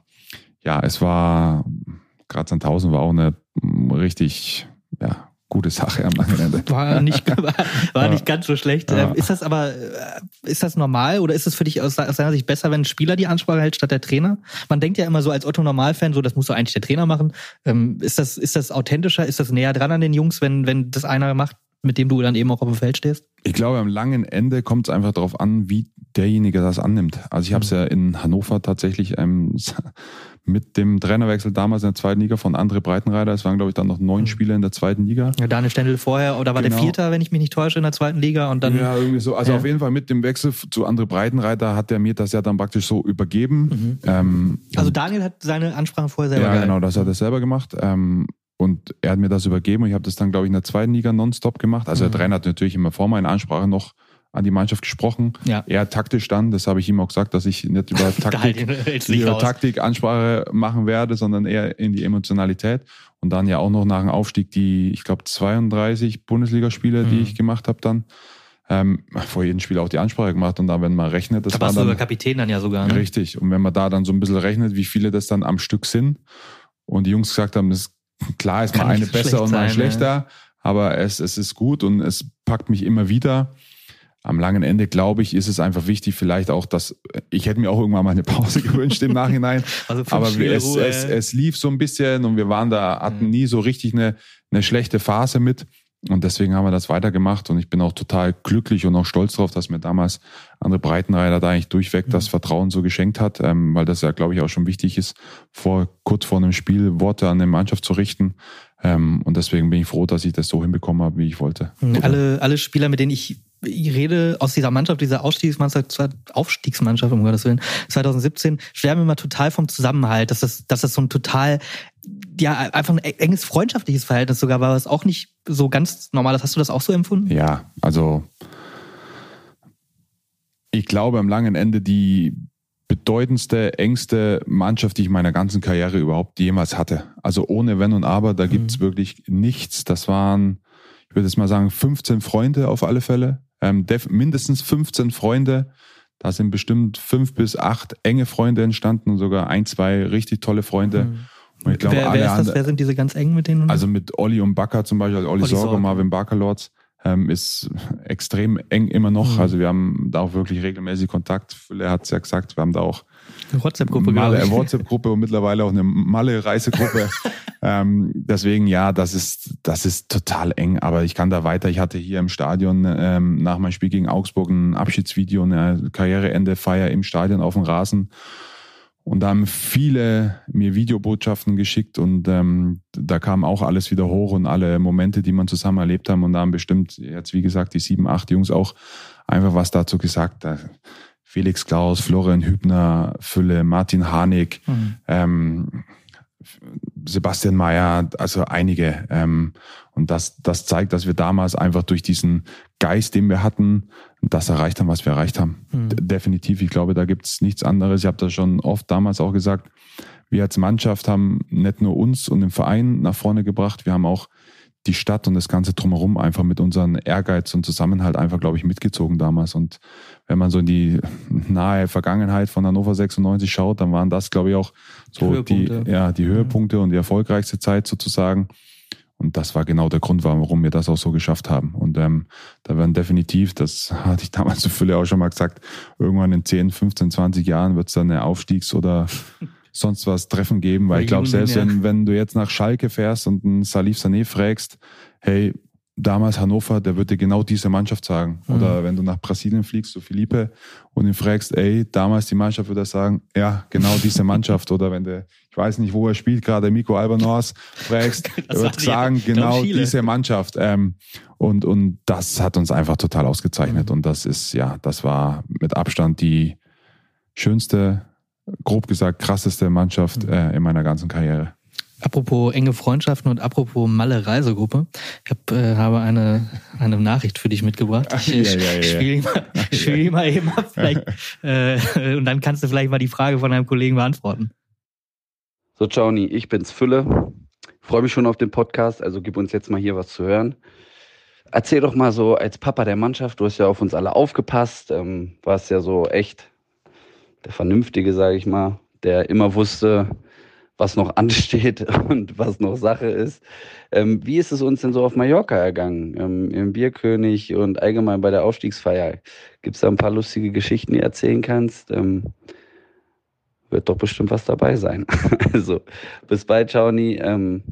ja, es war, gerade 1000 war auch eine richtig, ja, gute Sache am langen Ende. War nicht, war, war nicht ganz so schlecht. Ja. Ähm, ist das aber, äh, ist das normal oder ist es für dich aus, seiner Sicht besser, wenn ein Spieler die Ansprache hält statt der Trainer? Man denkt ja immer so als Otto Normalfan, so das muss doch eigentlich der Trainer machen. Ähm, ist das, ist das authentischer? Ist das näher dran an den Jungs, wenn, wenn das einer macht, mit dem du dann eben auch auf dem Feld stehst? Ich glaube, am langen Ende kommt es einfach darauf an, wie derjenige das annimmt. Also ich habe es mhm. ja in Hannover tatsächlich ähm, mit dem Trainerwechsel damals in der zweiten Liga von André Breitenreiter. Es waren, glaube ich, dann noch neun mhm. Spieler in der zweiten Liga. Ja, Daniel Stendel vorher, oder war genau. der Vierter, wenn ich mich nicht täusche, in der zweiten Liga und dann. Ja, irgendwie so. Also ja. auf jeden Fall mit dem Wechsel zu André Breitenreiter hat er mir das ja dann praktisch so übergeben. Mhm. Ähm, also Daniel hat seine Ansprache vorher selber gemacht. Ja, genau, das hat er selber gemacht. Ähm, und er hat mir das übergeben und ich habe das dann, glaube ich, in der zweiten Liga nonstop gemacht. Also mhm. der Trainer hat natürlich immer vor meiner Ansprache noch an die Mannschaft gesprochen. Ja. Er taktisch dann, das habe ich ihm auch gesagt, dass ich nicht über Taktik, über Taktik Ansprache machen werde, sondern eher in die Emotionalität. Und dann ja auch noch nach dem Aufstieg die, ich glaube, 32 Bundesligaspiele, mhm. die ich gemacht habe dann. Ähm, vor jedem Spiel auch die Ansprache gemacht und da, wenn man rechnet, das da warst war dann, du Kapitän dann ja sogar. Ne? Richtig. Und wenn man da dann so ein bisschen rechnet, wie viele das dann am Stück sind und die Jungs gesagt haben, das klar ist mal eine besser und mal schlechter, ja. aber es, es ist gut und es packt mich immer wieder am langen Ende, glaube ich, ist es einfach wichtig, vielleicht auch, dass ich hätte mir auch irgendwann mal eine Pause gewünscht im Nachhinein. Also aber es, es, es lief so ein bisschen und wir waren da, hatten mhm. nie so richtig eine, eine schlechte Phase mit. Und deswegen haben wir das weitergemacht und ich bin auch total glücklich und auch stolz darauf, dass mir damals andere Breitenreiter da eigentlich durchweg das mhm. Vertrauen so geschenkt hat, ähm, weil das ja, glaube ich, auch schon wichtig ist, vor kurz vor einem Spiel Worte an eine Mannschaft zu richten. Ähm, und deswegen bin ich froh, dass ich das so hinbekommen habe, wie ich wollte. Mhm. Alle, alle Spieler, mit denen ich ich rede aus dieser Mannschaft, dieser Aufstiegsmannschaft, Aufstiegsmannschaft, um Gottes Willen, 2017, schwärmen immer total vom Zusammenhalt, dass das, dass das so ein total, ja, einfach ein enges freundschaftliches Verhältnis sogar war, was auch nicht so ganz normal ist. Hast du das auch so empfunden? Ja, also ich glaube am langen Ende die bedeutendste, engste Mannschaft, die ich meiner ganzen Karriere überhaupt jemals hatte. Also ohne Wenn und Aber, da gibt's mhm. wirklich nichts. Das waren, ich würde jetzt mal sagen, 15 Freunde auf alle Fälle ähm, mindestens 15 Freunde. Da sind bestimmt fünf bis acht enge Freunde entstanden und sogar ein, zwei richtig tolle Freunde. Mhm. Und ich glaube, wer, wer, das, wer sind diese ganz eng mit denen? Also mit Olli und Bakker zum Beispiel, also Olli, Olli Sorge, Sorge, Marvin Bakker-Lords, ähm, ist extrem eng immer noch. Mhm. Also wir haben da auch wirklich regelmäßig Kontakt. Er hat es ja gesagt, wir haben da auch eine WhatsApp-Gruppe, Malle, eine WhatsApp-Gruppe und mittlerweile auch eine Malle-Reisegruppe. ähm, deswegen, ja, das ist, das ist total eng, aber ich kann da weiter. Ich hatte hier im Stadion ähm, nach meinem Spiel gegen Augsburg ein Abschiedsvideo, eine Karriereende-Feier im Stadion auf dem Rasen. Und da haben viele mir Videobotschaften geschickt und ähm, da kam auch alles wieder hoch und alle Momente, die man zusammen erlebt haben. Und da haben bestimmt jetzt, wie gesagt, die sieben, acht Jungs auch einfach was dazu gesagt. Felix Klaus, Florian Hübner, Fülle, Martin Harnik, mhm. ähm, Sebastian Mayer, also einige. Ähm, und das, das zeigt, dass wir damals einfach durch diesen Geist, den wir hatten, das erreicht haben, was wir erreicht haben. Mhm. Definitiv. Ich glaube, da gibt es nichts anderes. Ich habe das schon oft damals auch gesagt. Wir als Mannschaft haben nicht nur uns und den Verein nach vorne gebracht, wir haben auch die Stadt und das Ganze drumherum einfach mit unseren Ehrgeiz und Zusammenhalt einfach, glaube ich, mitgezogen damals. Und wenn man so in die nahe Vergangenheit von Hannover 96 schaut, dann waren das, glaube ich, auch so die, ja, die Höhepunkte und die erfolgreichste Zeit sozusagen. Und das war genau der Grund, warum wir das auch so geschafft haben. Und ähm, da werden definitiv, das hatte ich damals zu Fülle auch schon mal gesagt, irgendwann in 10, 15, 20 Jahren wird es dann eine Aufstiegs- oder sonst was Treffen geben, weil ich glaube, selbst wenn, wenn du jetzt nach Schalke fährst und einen Salif Sané fragst, hey, damals Hannover, der würde genau diese Mannschaft sagen. Mhm. Oder wenn du nach Brasilien fliegst, zu Felipe, und ihn fragst, ey, damals die Mannschaft würde er sagen, ja, genau diese Mannschaft. Oder wenn du, ich weiß nicht, wo er spielt, gerade Miko Albanos, fragst, er wird sagen, genau diese Mannschaft. Ähm, und, und das hat uns einfach total ausgezeichnet. Mhm. Und das ist, ja, das war mit Abstand die schönste, grob gesagt, krasseste Mannschaft mhm. äh, in meiner ganzen Karriere. Apropos enge Freundschaften und apropos Malle Reisegruppe. Ich hab, äh, habe eine, eine Nachricht für dich mitgebracht. Ich ja, ja, ja, spiele mal, spiel mal eben ab. Vielleicht, äh, und dann kannst du vielleicht mal die Frage von einem Kollegen beantworten. So, Johnny, ich bin's Fülle. Freue mich schon auf den Podcast, also gib uns jetzt mal hier was zu hören. Erzähl doch mal so als Papa der Mannschaft, du hast ja auf uns alle aufgepasst, ähm, warst ja so echt der Vernünftige, sage ich mal, der immer wusste, was noch ansteht und was noch Sache ist. Ähm, wie ist es uns denn so auf Mallorca ergangen? Ähm, Im Bierkönig und allgemein bei der Aufstiegsfeier? Gibt es da ein paar lustige Geschichten, die du erzählen kannst? Ähm, wird doch bestimmt was dabei sein. also, bis bald, Chauni. Ähm,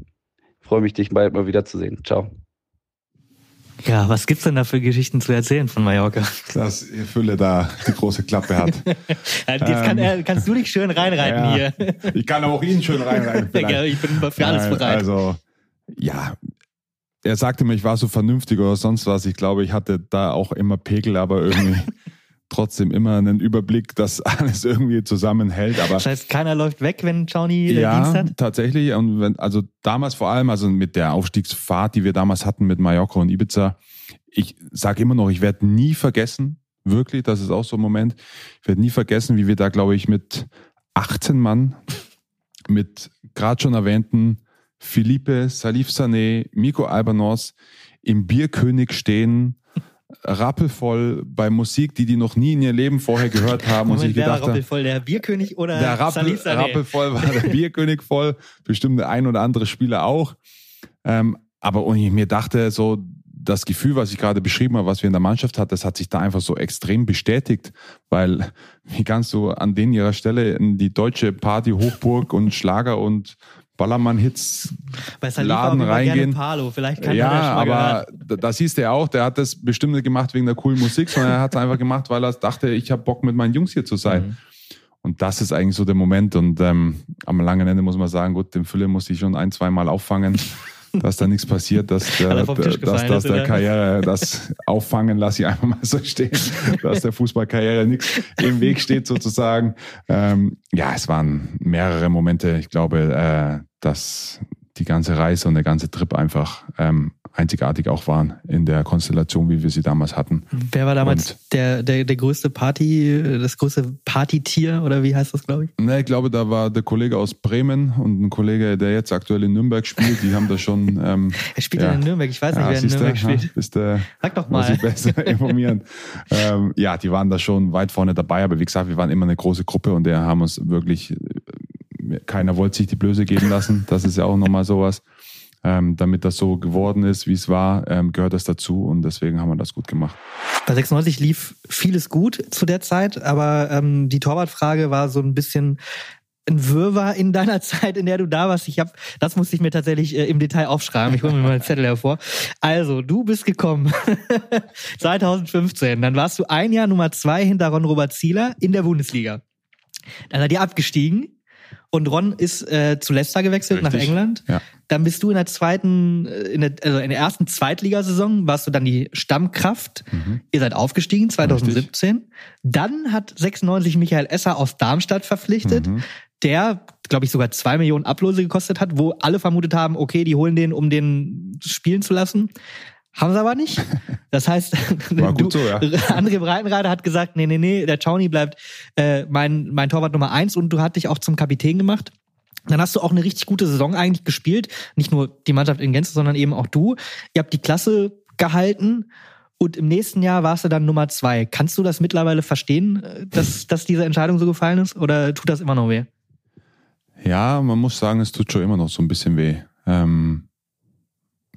Freue mich, dich bald mal wiederzusehen. Ciao. Ja, was gibt's denn da für Geschichten zu erzählen von Mallorca? Dass Fülle da die große Klappe hat. Jetzt kann, äh, kannst du dich schön reinreiten ja, hier. Ich kann auch ihn schön reinreiten. Ja, ich bin für alles bereit. Also, ja, er sagte mir, ich war so vernünftig oder sonst was. Ich glaube, ich hatte da auch immer Pegel, aber irgendwie trotzdem immer einen Überblick, dass alles irgendwie zusammenhält. Aber das heißt, keiner läuft weg, wenn Johnny ja, Dienst hat? tatsächlich. Und wenn, also damals vor allem, also mit der Aufstiegsfahrt, die wir damals hatten mit Mallorca und Ibiza, ich sage immer noch, ich werde nie vergessen, wirklich, das ist auch so ein Moment, ich werde nie vergessen, wie wir da, glaube ich, mit 18 Mann, mit gerade schon erwähnten Philippe, Salif Sané, Miko Albanos im Bierkönig stehen rappelvoll bei Musik, die die noch nie in ihr Leben vorher gehört haben Moment, und sich gedacht haben. rappelvoll, der Bierkönig oder der Rappel, rappelvoll war der Bierkönig voll, bestimmt der ein oder andere Spieler auch. Ähm, aber und ich mir dachte so, das Gefühl, was ich gerade beschrieben habe, was wir in der Mannschaft hatten, das hat sich da einfach so extrem bestätigt, weil wie kannst du an den ihrer Stelle in die deutsche Party Hochburg und Schlager und Ballermann-Hits Laden reingehen. Palo. Vielleicht kann ja, aber gehört. das hieß der auch, der hat das bestimmt nicht gemacht wegen der coolen Musik, sondern er hat es einfach gemacht, weil er dachte, ich habe Bock mit meinen Jungs hier zu sein. Mhm. Und das ist eigentlich so der Moment. Und ähm, am langen Ende muss man sagen, gut, den Fülle muss ich schon ein, zwei Mal auffangen, dass da nichts passiert, dass der, dass, dass der Karriere, das Auffangen lasse ich einfach mal so stehen, dass der Fußballkarriere nichts im Weg steht sozusagen. Ähm, ja, es waren mehrere Momente. Ich glaube, äh, dass die ganze Reise und der ganze Trip einfach ähm, einzigartig auch waren in der Konstellation, wie wir sie damals hatten. Wer war damals der, der, der größte Party, das größte Partytier oder wie heißt das, glaube ich? Ne, ich glaube, da war der Kollege aus Bremen und ein Kollege, der jetzt aktuell in Nürnberg spielt, die haben da schon. Ähm, er spielt ja in Nürnberg, ich weiß nicht, ja, wer in Nürnberg spielt. Ja, bist, äh, Sag doch mal. Muss ich besser informieren. ähm, ja, die waren da schon weit vorne dabei, aber wie gesagt, wir waren immer eine große Gruppe und der haben uns wirklich keiner wollte sich die Blöße geben lassen. Das ist ja auch nochmal sowas. Ähm, damit das so geworden ist, wie es war, ähm, gehört das dazu und deswegen haben wir das gut gemacht. Bei 96 lief vieles gut zu der Zeit, aber ähm, die Torwartfrage war so ein bisschen ein Wirrwarr in deiner Zeit, in der du da warst. Ich habe, das musste ich mir tatsächlich äh, im Detail aufschreiben. Ich hole mir mal einen Zettel hervor. Also, du bist gekommen 2015. Dann warst du ein Jahr Nummer zwei hinter Ron Robert Zieler in der Bundesliga. Dann seid ihr abgestiegen und Ron ist äh, zu Leicester gewechselt Richtig. nach England. Ja. Dann bist du in der zweiten, äh, in der, also in der ersten Zweitligasaison warst du dann die Stammkraft. Mhm. Ihr seid aufgestiegen 2017. Richtig. Dann hat 96 Michael Esser aus Darmstadt verpflichtet, mhm. der, glaube ich, sogar zwei Millionen Ablose gekostet hat, wo alle vermutet haben, okay, die holen den, um den spielen zu lassen. Haben sie aber nicht. Das heißt, War gut du, so, ja. André Breitenreiter hat gesagt, nee, nee, nee, der Chauny bleibt äh, mein, mein Torwart Nummer eins und du hast dich auch zum Kapitän gemacht. Dann hast du auch eine richtig gute Saison eigentlich gespielt. Nicht nur die Mannschaft in Gänze, sondern eben auch du. Ihr habt die Klasse gehalten und im nächsten Jahr warst du dann Nummer zwei. Kannst du das mittlerweile verstehen, äh, dass, dass diese Entscheidung so gefallen ist? Oder tut das immer noch weh? Ja, man muss sagen, es tut schon immer noch so ein bisschen weh. Ähm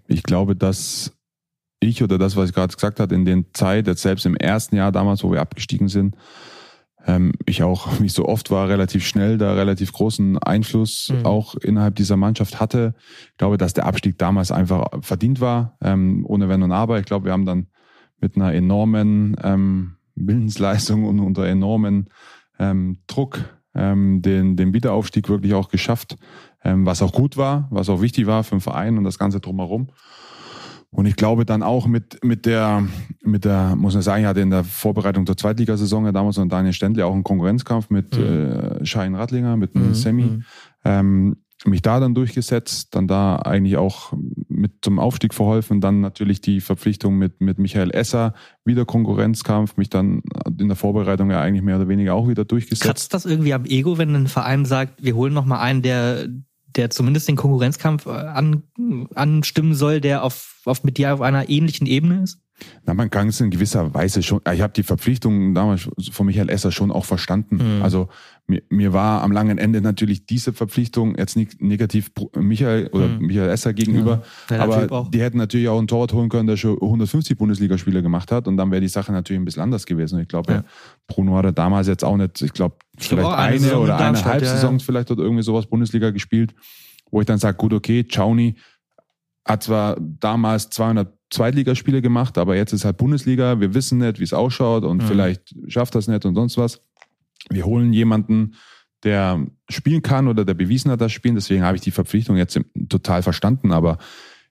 ich glaube, dass ich oder das, was ich gerade gesagt habe, in den Zeit, jetzt selbst im ersten Jahr damals, wo wir abgestiegen sind, ähm, ich auch, wie so oft war, relativ schnell da relativ großen Einfluss mhm. auch innerhalb dieser Mannschaft hatte. Ich glaube, dass der Abstieg damals einfach verdient war, ähm, ohne Wenn und Aber. Ich glaube, wir haben dann mit einer enormen ähm, Willensleistung und unter enormen ähm, Druck ähm, den, den Wiederaufstieg wirklich auch geschafft, ähm, was auch gut war, was auch wichtig war für den Verein und das Ganze drumherum. Und ich glaube dann auch mit, mit der, mit der, muss man sagen, ich hatte in der Vorbereitung zur Zweitligasaison ja damals und Daniel Stendle auch einen Konkurrenzkampf mit mhm. äh, Schein Radlinger, mit mhm. Sammy. Mhm. Ähm, mich da dann durchgesetzt, dann da eigentlich auch mit zum Aufstieg verholfen, dann natürlich die Verpflichtung mit, mit Michael Esser, wieder Konkurrenzkampf, mich dann in der Vorbereitung ja eigentlich mehr oder weniger auch wieder durchgesetzt. Kratzt das irgendwie am Ego, wenn ein Verein sagt, wir holen noch mal einen, der, der zumindest den Konkurrenzkampf äh, an, anstimmen soll, der auf, auf mit dir auf einer ähnlichen Ebene ist? Na, man kann es in gewisser Weise schon, ich habe die Verpflichtung damals von Michael Esser schon auch verstanden. Mhm. Also mir, mir war am langen Ende natürlich diese Verpflichtung jetzt nicht negativ Michael oder mhm. Michael Esser gegenüber, ja, aber die hätten natürlich auch einen Torwart holen können, der schon 150 Bundesligaspiele gemacht hat und dann wäre die Sache natürlich ein bisschen anders gewesen. Ich glaube, ja. Bruno hatte damals jetzt auch nicht, ich glaube, vielleicht eine, eine oder eine Halbsaison ja, vielleicht dort irgendwie sowas Bundesliga gespielt, wo ich dann sage, gut, okay, Chauni hat zwar damals 200 Zweitligaspiele gemacht, aber jetzt ist halt Bundesliga. Wir wissen nicht, wie es ausschaut und mhm. vielleicht schafft das nicht und sonst was. Wir holen jemanden, der spielen kann oder der bewiesen hat, das Spielen. Deswegen habe ich die Verpflichtung jetzt total verstanden. Aber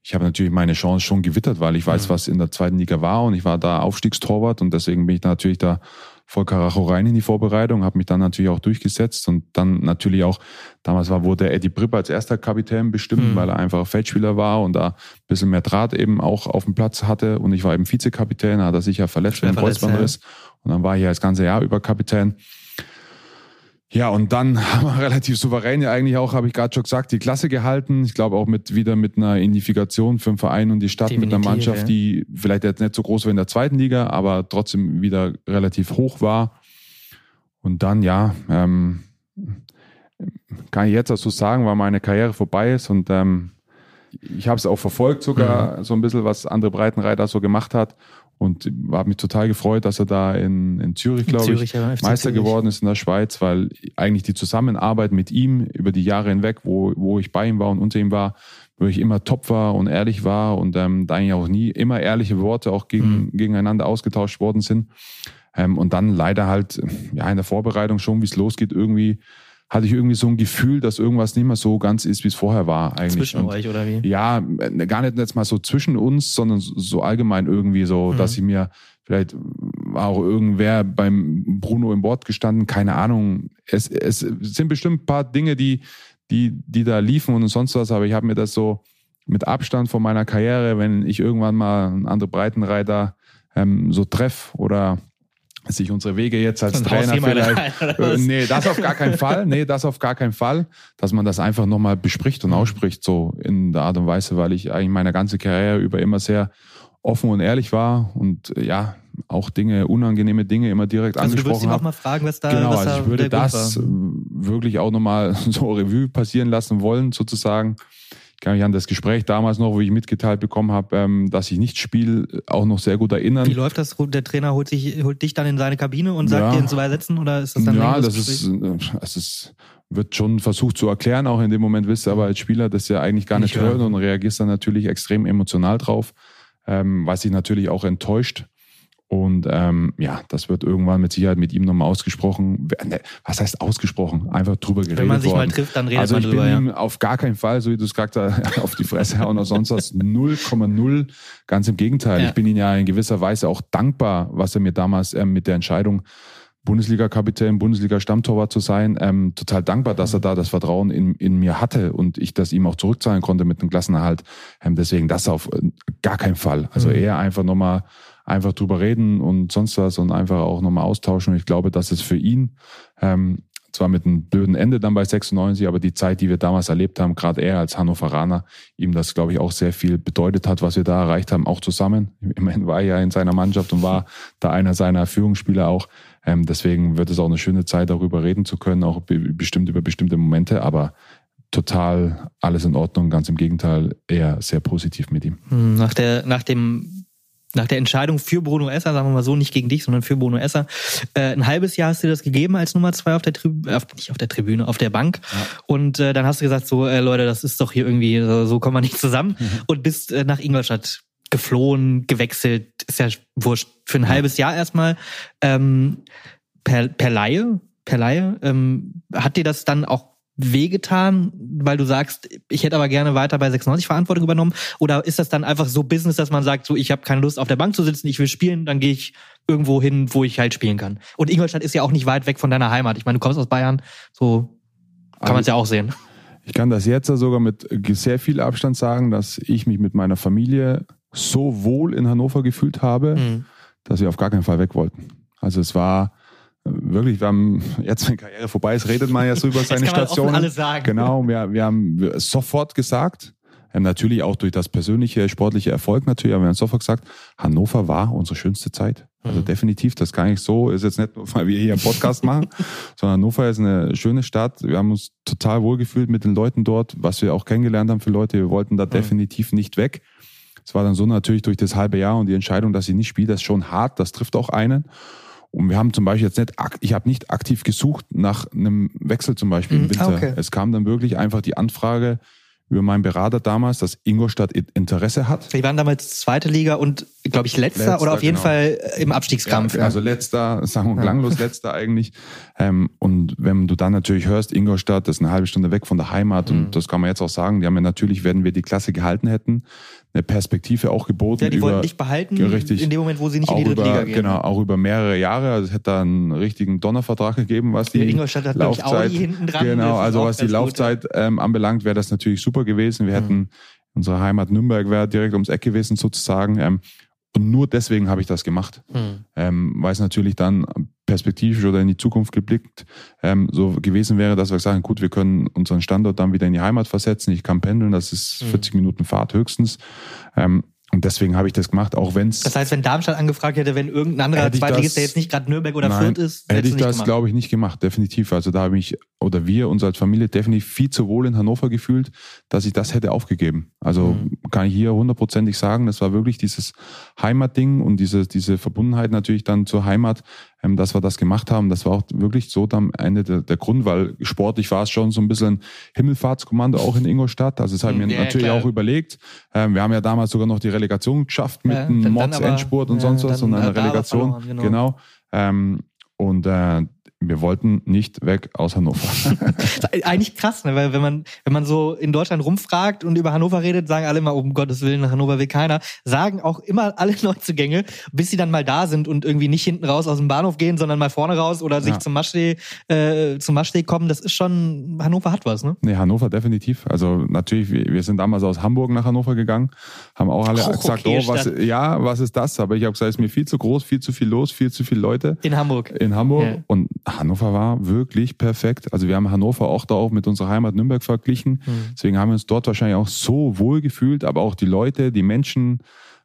ich habe natürlich meine Chance schon gewittert, weil ich weiß, mhm. was in der zweiten Liga war und ich war da Aufstiegstorwart und deswegen bin ich natürlich da voll Karacho rein in die Vorbereitung, habe mich dann natürlich auch durchgesetzt und dann natürlich auch, damals war, wurde Eddie Bripp als erster Kapitän bestimmt, mhm. weil er einfach Feldspieler war und da ein bisschen mehr Draht eben auch auf dem Platz hatte und ich war eben Vizekapitän, hat er sich ja verletzt, wenn ein Kreuzbandriss ja. und dann war ich ja das ganze Jahr über Kapitän. Ja, und dann haben wir relativ souverän ja eigentlich auch, habe ich gerade schon gesagt, die Klasse gehalten. Ich glaube auch mit wieder mit einer Identifikation für den Verein und die Stadt Definitiv, mit einer Mannschaft, ja. die vielleicht jetzt nicht so groß war in der zweiten Liga, aber trotzdem wieder relativ hoch war. Und dann, ja, ähm, kann ich jetzt auch so sagen, weil meine Karriere vorbei ist und ähm, ich habe es auch verfolgt sogar, mhm. so ein bisschen, was andere Breitenreiter so gemacht hat und habe mich total gefreut, dass er da in, in Zürich, glaube ich, ja, Meister Zürich. geworden ist in der Schweiz, weil eigentlich die Zusammenarbeit mit ihm über die Jahre hinweg, wo, wo ich bei ihm war und unter ihm war, wo ich immer top war und ehrlich war und ähm, da eigentlich auch nie immer ehrliche Worte auch gegen, mhm. gegeneinander ausgetauscht worden sind. Ähm, und dann leider halt ja in der Vorbereitung schon, wie es losgeht, irgendwie hatte ich irgendwie so ein Gefühl, dass irgendwas nicht mehr so ganz ist, wie es vorher war eigentlich. Zwischen und, euch oder wie? Ja, äh, gar nicht jetzt mal so zwischen uns, sondern so allgemein irgendwie so, mhm. dass ich mir vielleicht war auch irgendwer beim Bruno im Bord gestanden, keine Ahnung. Es, es sind bestimmt ein paar Dinge, die, die, die da liefen und sonst was, aber ich habe mir das so mit Abstand von meiner Karriere, wenn ich irgendwann mal einen anderen Breitenreiter ähm, so treff oder sich unsere Wege jetzt als Trainer vielleicht. Äh, nee, das auf gar keinen Fall. Nee, das auf gar keinen Fall. Dass man das einfach nochmal bespricht und mhm. ausspricht, so in der Art und Weise, weil ich eigentlich meine ganze Karriere über immer sehr offen und ehrlich war und äh, ja, auch Dinge, unangenehme Dinge immer direkt also angesprochen habe. Du mal fragen, was da Genau, was also ich würde das war. wirklich auch nochmal so Revue passieren lassen wollen, sozusagen kann mich an das Gespräch damals noch, wo ich mitgeteilt bekommen habe, ähm, dass ich nicht spiele, auch noch sehr gut erinnern. Wie läuft das? Der Trainer holt, sich, holt dich dann in seine Kabine und sagt ja. dir in zwei Sätzen oder ist das dann Ja, das ist, es ist, wird schon versucht zu erklären, auch in dem Moment wisst du aber als Spieler, dass ja eigentlich gar nicht, nicht hört und reagierst dann natürlich extrem emotional drauf, ähm, was sich natürlich auch enttäuscht. Und ähm, ja, das wird irgendwann mit Sicherheit mit ihm nochmal ausgesprochen. Ne, was heißt ausgesprochen? Einfach drüber geredet Wenn man sich worden. mal trifft, dann redet also man drüber. Also ich bin ihm auf gar keinen Fall, so wie du es gesagt hast, auf die Fresse hauen oder sonst was. 0,0. Ganz im Gegenteil. Ja. Ich bin ihm ja in gewisser Weise auch dankbar, was er mir damals ähm, mit der Entscheidung Bundesliga-Kapitän, Bundesliga-Stammtorwart zu sein, ähm, total dankbar, dass er da das Vertrauen in, in mir hatte und ich das ihm auch zurückzahlen konnte mit dem Klassenerhalt. Ähm, deswegen das auf äh, gar keinen Fall. Also mhm. eher einfach nochmal einfach drüber reden und sonst was und einfach auch nochmal austauschen. Und ich glaube, dass es für ihn ähm, zwar mit einem blöden Ende dann bei 96, aber die Zeit, die wir damals erlebt haben, gerade er als Hannoveraner, ihm das, glaube ich, auch sehr viel bedeutet hat, was wir da erreicht haben, auch zusammen. Immerhin war er ja in seiner Mannschaft und war da einer seiner Führungsspieler auch. Ähm, deswegen wird es auch eine schöne Zeit, darüber reden zu können, auch bestimmt über bestimmte Momente. Aber total alles in Ordnung. Ganz im Gegenteil, eher sehr positiv mit ihm. Hm, nach der, nach dem nach der Entscheidung für Bruno Esser, sagen wir mal so, nicht gegen dich, sondern für Bruno Esser, äh, ein halbes Jahr hast du das gegeben als Nummer zwei auf der Tribüne, nicht auf der Tribüne, auf der Bank. Ja. Und äh, dann hast du gesagt, so, äh, Leute, das ist doch hier irgendwie, so, so kommen wir nicht zusammen. Mhm. Und bist äh, nach Ingolstadt geflohen, gewechselt, ist ja wurscht, für ein ja. halbes Jahr erstmal. Ähm, per, per Laie, per Laie, ähm, hat dir das dann auch wehgetan, weil du sagst, ich hätte aber gerne weiter bei 96 Verantwortung übernommen? Oder ist das dann einfach so Business, dass man sagt, so ich habe keine Lust auf der Bank zu sitzen, ich will spielen, dann gehe ich irgendwo hin, wo ich halt spielen kann. Und Ingolstadt ist ja auch nicht weit weg von deiner Heimat. Ich meine, du kommst aus Bayern, so kann man es ja auch sehen. Ich kann das jetzt sogar mit sehr viel Abstand sagen, dass ich mich mit meiner Familie so wohl in Hannover gefühlt habe, mhm. dass wir auf gar keinen Fall weg wollten. Also es war wirklich, wir haben jetzt, wenn Karriere vorbei ist, redet man ja so über seine Station. Alles sagen. Genau, wir, wir haben sofort gesagt, ähm, natürlich auch durch das persönliche, sportliche Erfolg natürlich, aber wir haben sofort gesagt, Hannover war unsere schönste Zeit. Also mhm. definitiv, das kann ich so, ist jetzt nicht nur, weil wir hier einen Podcast machen, sondern Hannover ist eine schöne Stadt. Wir haben uns total wohlgefühlt mit den Leuten dort, was wir auch kennengelernt haben für Leute. Wir wollten da mhm. definitiv nicht weg. Es war dann so natürlich durch das halbe Jahr und die Entscheidung, dass ich nicht spiele, das ist schon hart, das trifft auch einen. Und wir haben zum Beispiel jetzt nicht, ich habe nicht aktiv gesucht nach einem Wechsel zum Beispiel im mhm. Winter. Okay. Es kam dann wirklich einfach die Anfrage über meinen Berater damals, dass Ingolstadt Interesse hat. Wir waren damals zweite Liga und, glaube ich, letzter, letzter, oder auf jeden genau. Fall im Abstiegskampf. Ja, also letzter, sagen wir klanglos letzter eigentlich. Ähm, und wenn du dann natürlich hörst, Ingolstadt, das ist eine halbe Stunde weg von der Heimat mhm. und das kann man jetzt auch sagen, die haben ja natürlich, wenn wir die Klasse gehalten hätten, eine Perspektive auch geboten. Ja, die über, wollten dich behalten richtig, in dem Moment, wo sie nicht in die dritte Liga gehen. Genau, auch über mehrere Jahre. Also es hätte da einen richtigen Donnervertrag gegeben, was die Ingolstadt hat, Laufzeit, Audi hinten dran. Genau, also was die Laufzeit ähm, anbelangt, wäre das natürlich super gewesen. Wir mhm. hätten unsere Heimat Nürnberg wäre direkt ums Eck gewesen sozusagen. Ähm, und nur deswegen habe ich das gemacht, hm. ähm, weil es natürlich dann perspektivisch oder in die Zukunft geblickt ähm, so gewesen wäre, dass wir sagen, gut, wir können unseren Standort dann wieder in die Heimat versetzen. Ich kann pendeln, das ist hm. 40 Minuten Fahrt höchstens. Ähm, und deswegen habe ich das gemacht, auch wenn es. Das heißt, wenn Darmstadt angefragt hätte, wenn irgendein anderer Zweitligist, der jetzt nicht gerade Nürnberg oder nein, Fürth ist, hätte ich das, glaube ich, nicht gemacht, definitiv. Also da habe ich oder wir uns als Familie definitiv viel zu wohl in Hannover gefühlt, dass ich das hätte aufgegeben. Also mhm. kann ich hier hundertprozentig sagen, das war wirklich dieses Heimatding und diese diese Verbundenheit natürlich dann zur Heimat, ähm, dass wir das gemacht haben. Das war auch wirklich so am Ende der, der Grund, weil sportlich war es schon so ein bisschen Himmelfahrtskommando auch in Ingolstadt. Also das haben wir ja, natürlich klar. auch überlegt. Ähm, wir haben ja damals sogar noch die Relegation geschafft mit ja, einem Mods-Endspurt und ja, sonst was und eine Relegation. Verloren, genau. genau. Ähm, und äh, wir wollten nicht weg aus Hannover. Eigentlich krass, ne? weil wenn man, wenn man so in Deutschland rumfragt und über Hannover redet, sagen alle immer, um Gottes Willen, nach Hannover will keiner. Sagen auch immer alle Neuzugänge, bis sie dann mal da sind und irgendwie nicht hinten raus aus dem Bahnhof gehen, sondern mal vorne raus oder sich ja. zum Maschsee, äh, zum Maschsee kommen. Das ist schon, Hannover hat was, ne? Nee, Hannover definitiv. Also natürlich, wir sind damals aus Hamburg nach Hannover gegangen, haben auch alle oh, gesagt, okay, oh, was, ja, was ist das? Aber ich habe gesagt, es ist mir viel zu groß, viel zu viel los, viel zu viele Leute. In Hamburg. In Hamburg. Ja. Und Hannover war wirklich perfekt. Also wir haben Hannover auch da auch mit unserer Heimat Nürnberg verglichen. Mhm. Deswegen haben wir uns dort wahrscheinlich auch so wohl gefühlt, aber auch die Leute, die Menschen,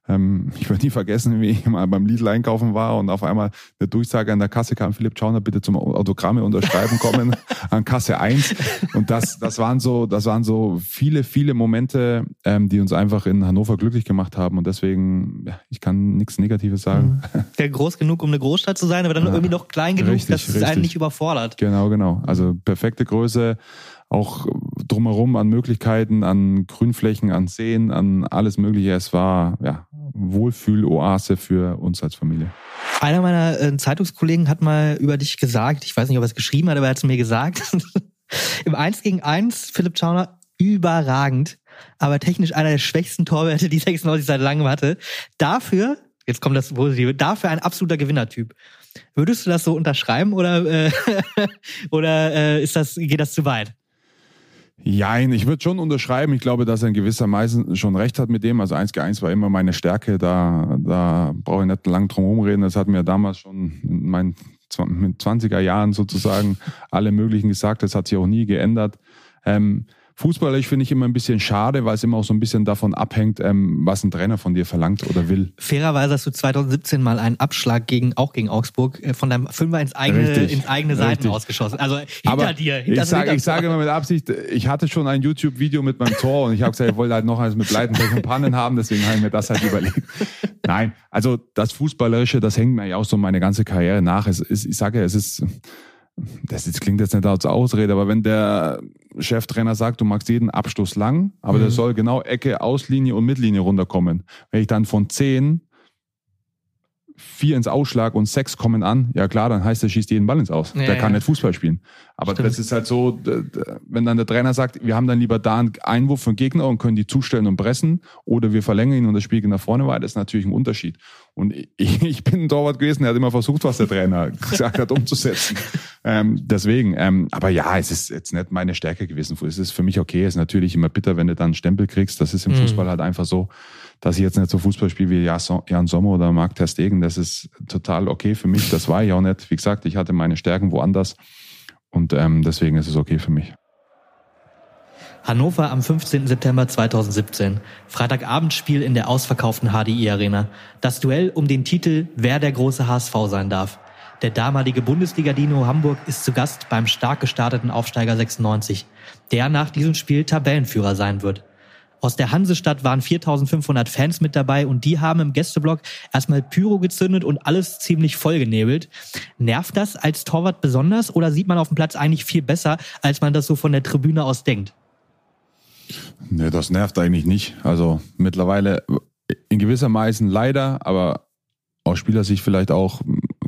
ähm, ich werde nie vergessen, wie ich mal beim Lidl einkaufen war und auf einmal eine Durchsage an der Kasse kam, Philipp Schauner, bitte zum Autogramme unterschreiben kommen an Kasse 1. Und das, das waren so, das waren so viele, viele Momente, ähm, die uns einfach in Hannover glücklich gemacht haben. Und deswegen, ja, ich kann nichts Negatives sagen. Der mhm. groß genug, um eine Großstadt zu sein, aber dann ja, irgendwie noch klein genug, richtig, dass es einen nicht überfordert. Genau, genau. Also perfekte Größe auch drumherum an Möglichkeiten, an Grünflächen, an Seen, an alles Mögliche. Es war ja Wohlfühloase für uns als Familie. Einer meiner äh, Zeitungskollegen hat mal über dich gesagt, ich weiß nicht, ob er es geschrieben hat, aber er hat es mir gesagt, im 1 gegen 1, Philipp Schauner, überragend, aber technisch einer der schwächsten Torwerte, die 96 seit langem hatte. Dafür, jetzt kommt das Positive, dafür ein absoluter Gewinnertyp. Würdest du das so unterschreiben oder, äh, oder äh, ist das, geht das zu weit? Jein, ich würde schon unterschreiben. Ich glaube, dass er in gewisser Weise schon recht hat mit dem. Also 1 gegen 1 war immer meine Stärke. Da, da brauche ich nicht lang drum herum reden. Das hat mir damals schon in meinen 20er Jahren sozusagen alle möglichen gesagt. Das hat sich auch nie geändert. Ähm, Fußballerisch finde ich immer ein bisschen schade, weil es immer auch so ein bisschen davon abhängt, ähm, was ein Trainer von dir verlangt oder will. Fairerweise hast du 2017 mal einen Abschlag gegen auch gegen Augsburg äh, von deinem Fünfer ins eigene richtig, ins eigene Seiten ausgeschossen. Also hinter Aber dir. Hinter ich sage ich sage immer mit Absicht, ich hatte schon ein YouTube-Video mit meinem Tor und ich habe gesagt, ich wollte halt noch eins mit Leitenden und Pannen haben, deswegen habe ich mir das halt überlegt. Nein, also das Fußballerische, das hängt mir ja auch so meine gange Karriere nach. Es ist, ich sage ja, es ist das jetzt klingt jetzt nicht als Ausrede, aber wenn der Cheftrainer sagt, du magst jeden Abstoß lang, aber mhm. der soll genau Ecke, Auslinie und Mittellinie runterkommen. Wenn ich dann von zehn vier ins Ausschlag und sechs kommen an, ja klar, dann heißt er schießt jeden Ball ins Aus. Ja, der kann nicht Fußball spielen. Aber Stimmt. das ist halt so, wenn dann der Trainer sagt, wir haben dann lieber da einen Einwurf von Gegner und können die zustellen und pressen oder wir verlängern ihn und das Spiel geht nach vorne weiter, ist natürlich ein Unterschied. Und ich, ich bin ein Torwart gewesen, der hat immer versucht, was der Trainer gesagt hat, umzusetzen. ähm, deswegen, ähm, aber ja, es ist jetzt nicht meine Stärke gewesen. Es ist für mich okay, es ist natürlich immer bitter, wenn du dann einen Stempel kriegst. Das ist im mhm. Fußball halt einfach so dass ich jetzt nicht so Fußball spiele wie Jan Sommer oder Marc Ter Stegen, das ist total okay für mich. Das war ich auch nicht. Wie gesagt, ich hatte meine Stärken woanders und ähm, deswegen ist es okay für mich. Hannover am 15. September 2017. Freitagabendspiel in der ausverkauften HDI Arena. Das Duell um den Titel, wer der große HSV sein darf. Der damalige Bundesliga-Dino Hamburg ist zu Gast beim stark gestarteten Aufsteiger 96, der nach diesem Spiel Tabellenführer sein wird. Aus der Hansestadt waren 4500 Fans mit dabei und die haben im Gästeblock erstmal Pyro gezündet und alles ziemlich vollgenebelt. Nervt das als Torwart besonders oder sieht man auf dem Platz eigentlich viel besser, als man das so von der Tribüne aus denkt? Nee, das nervt eigentlich nicht. Also mittlerweile in gewisser Weise leider, aber aus Spielersicht vielleicht auch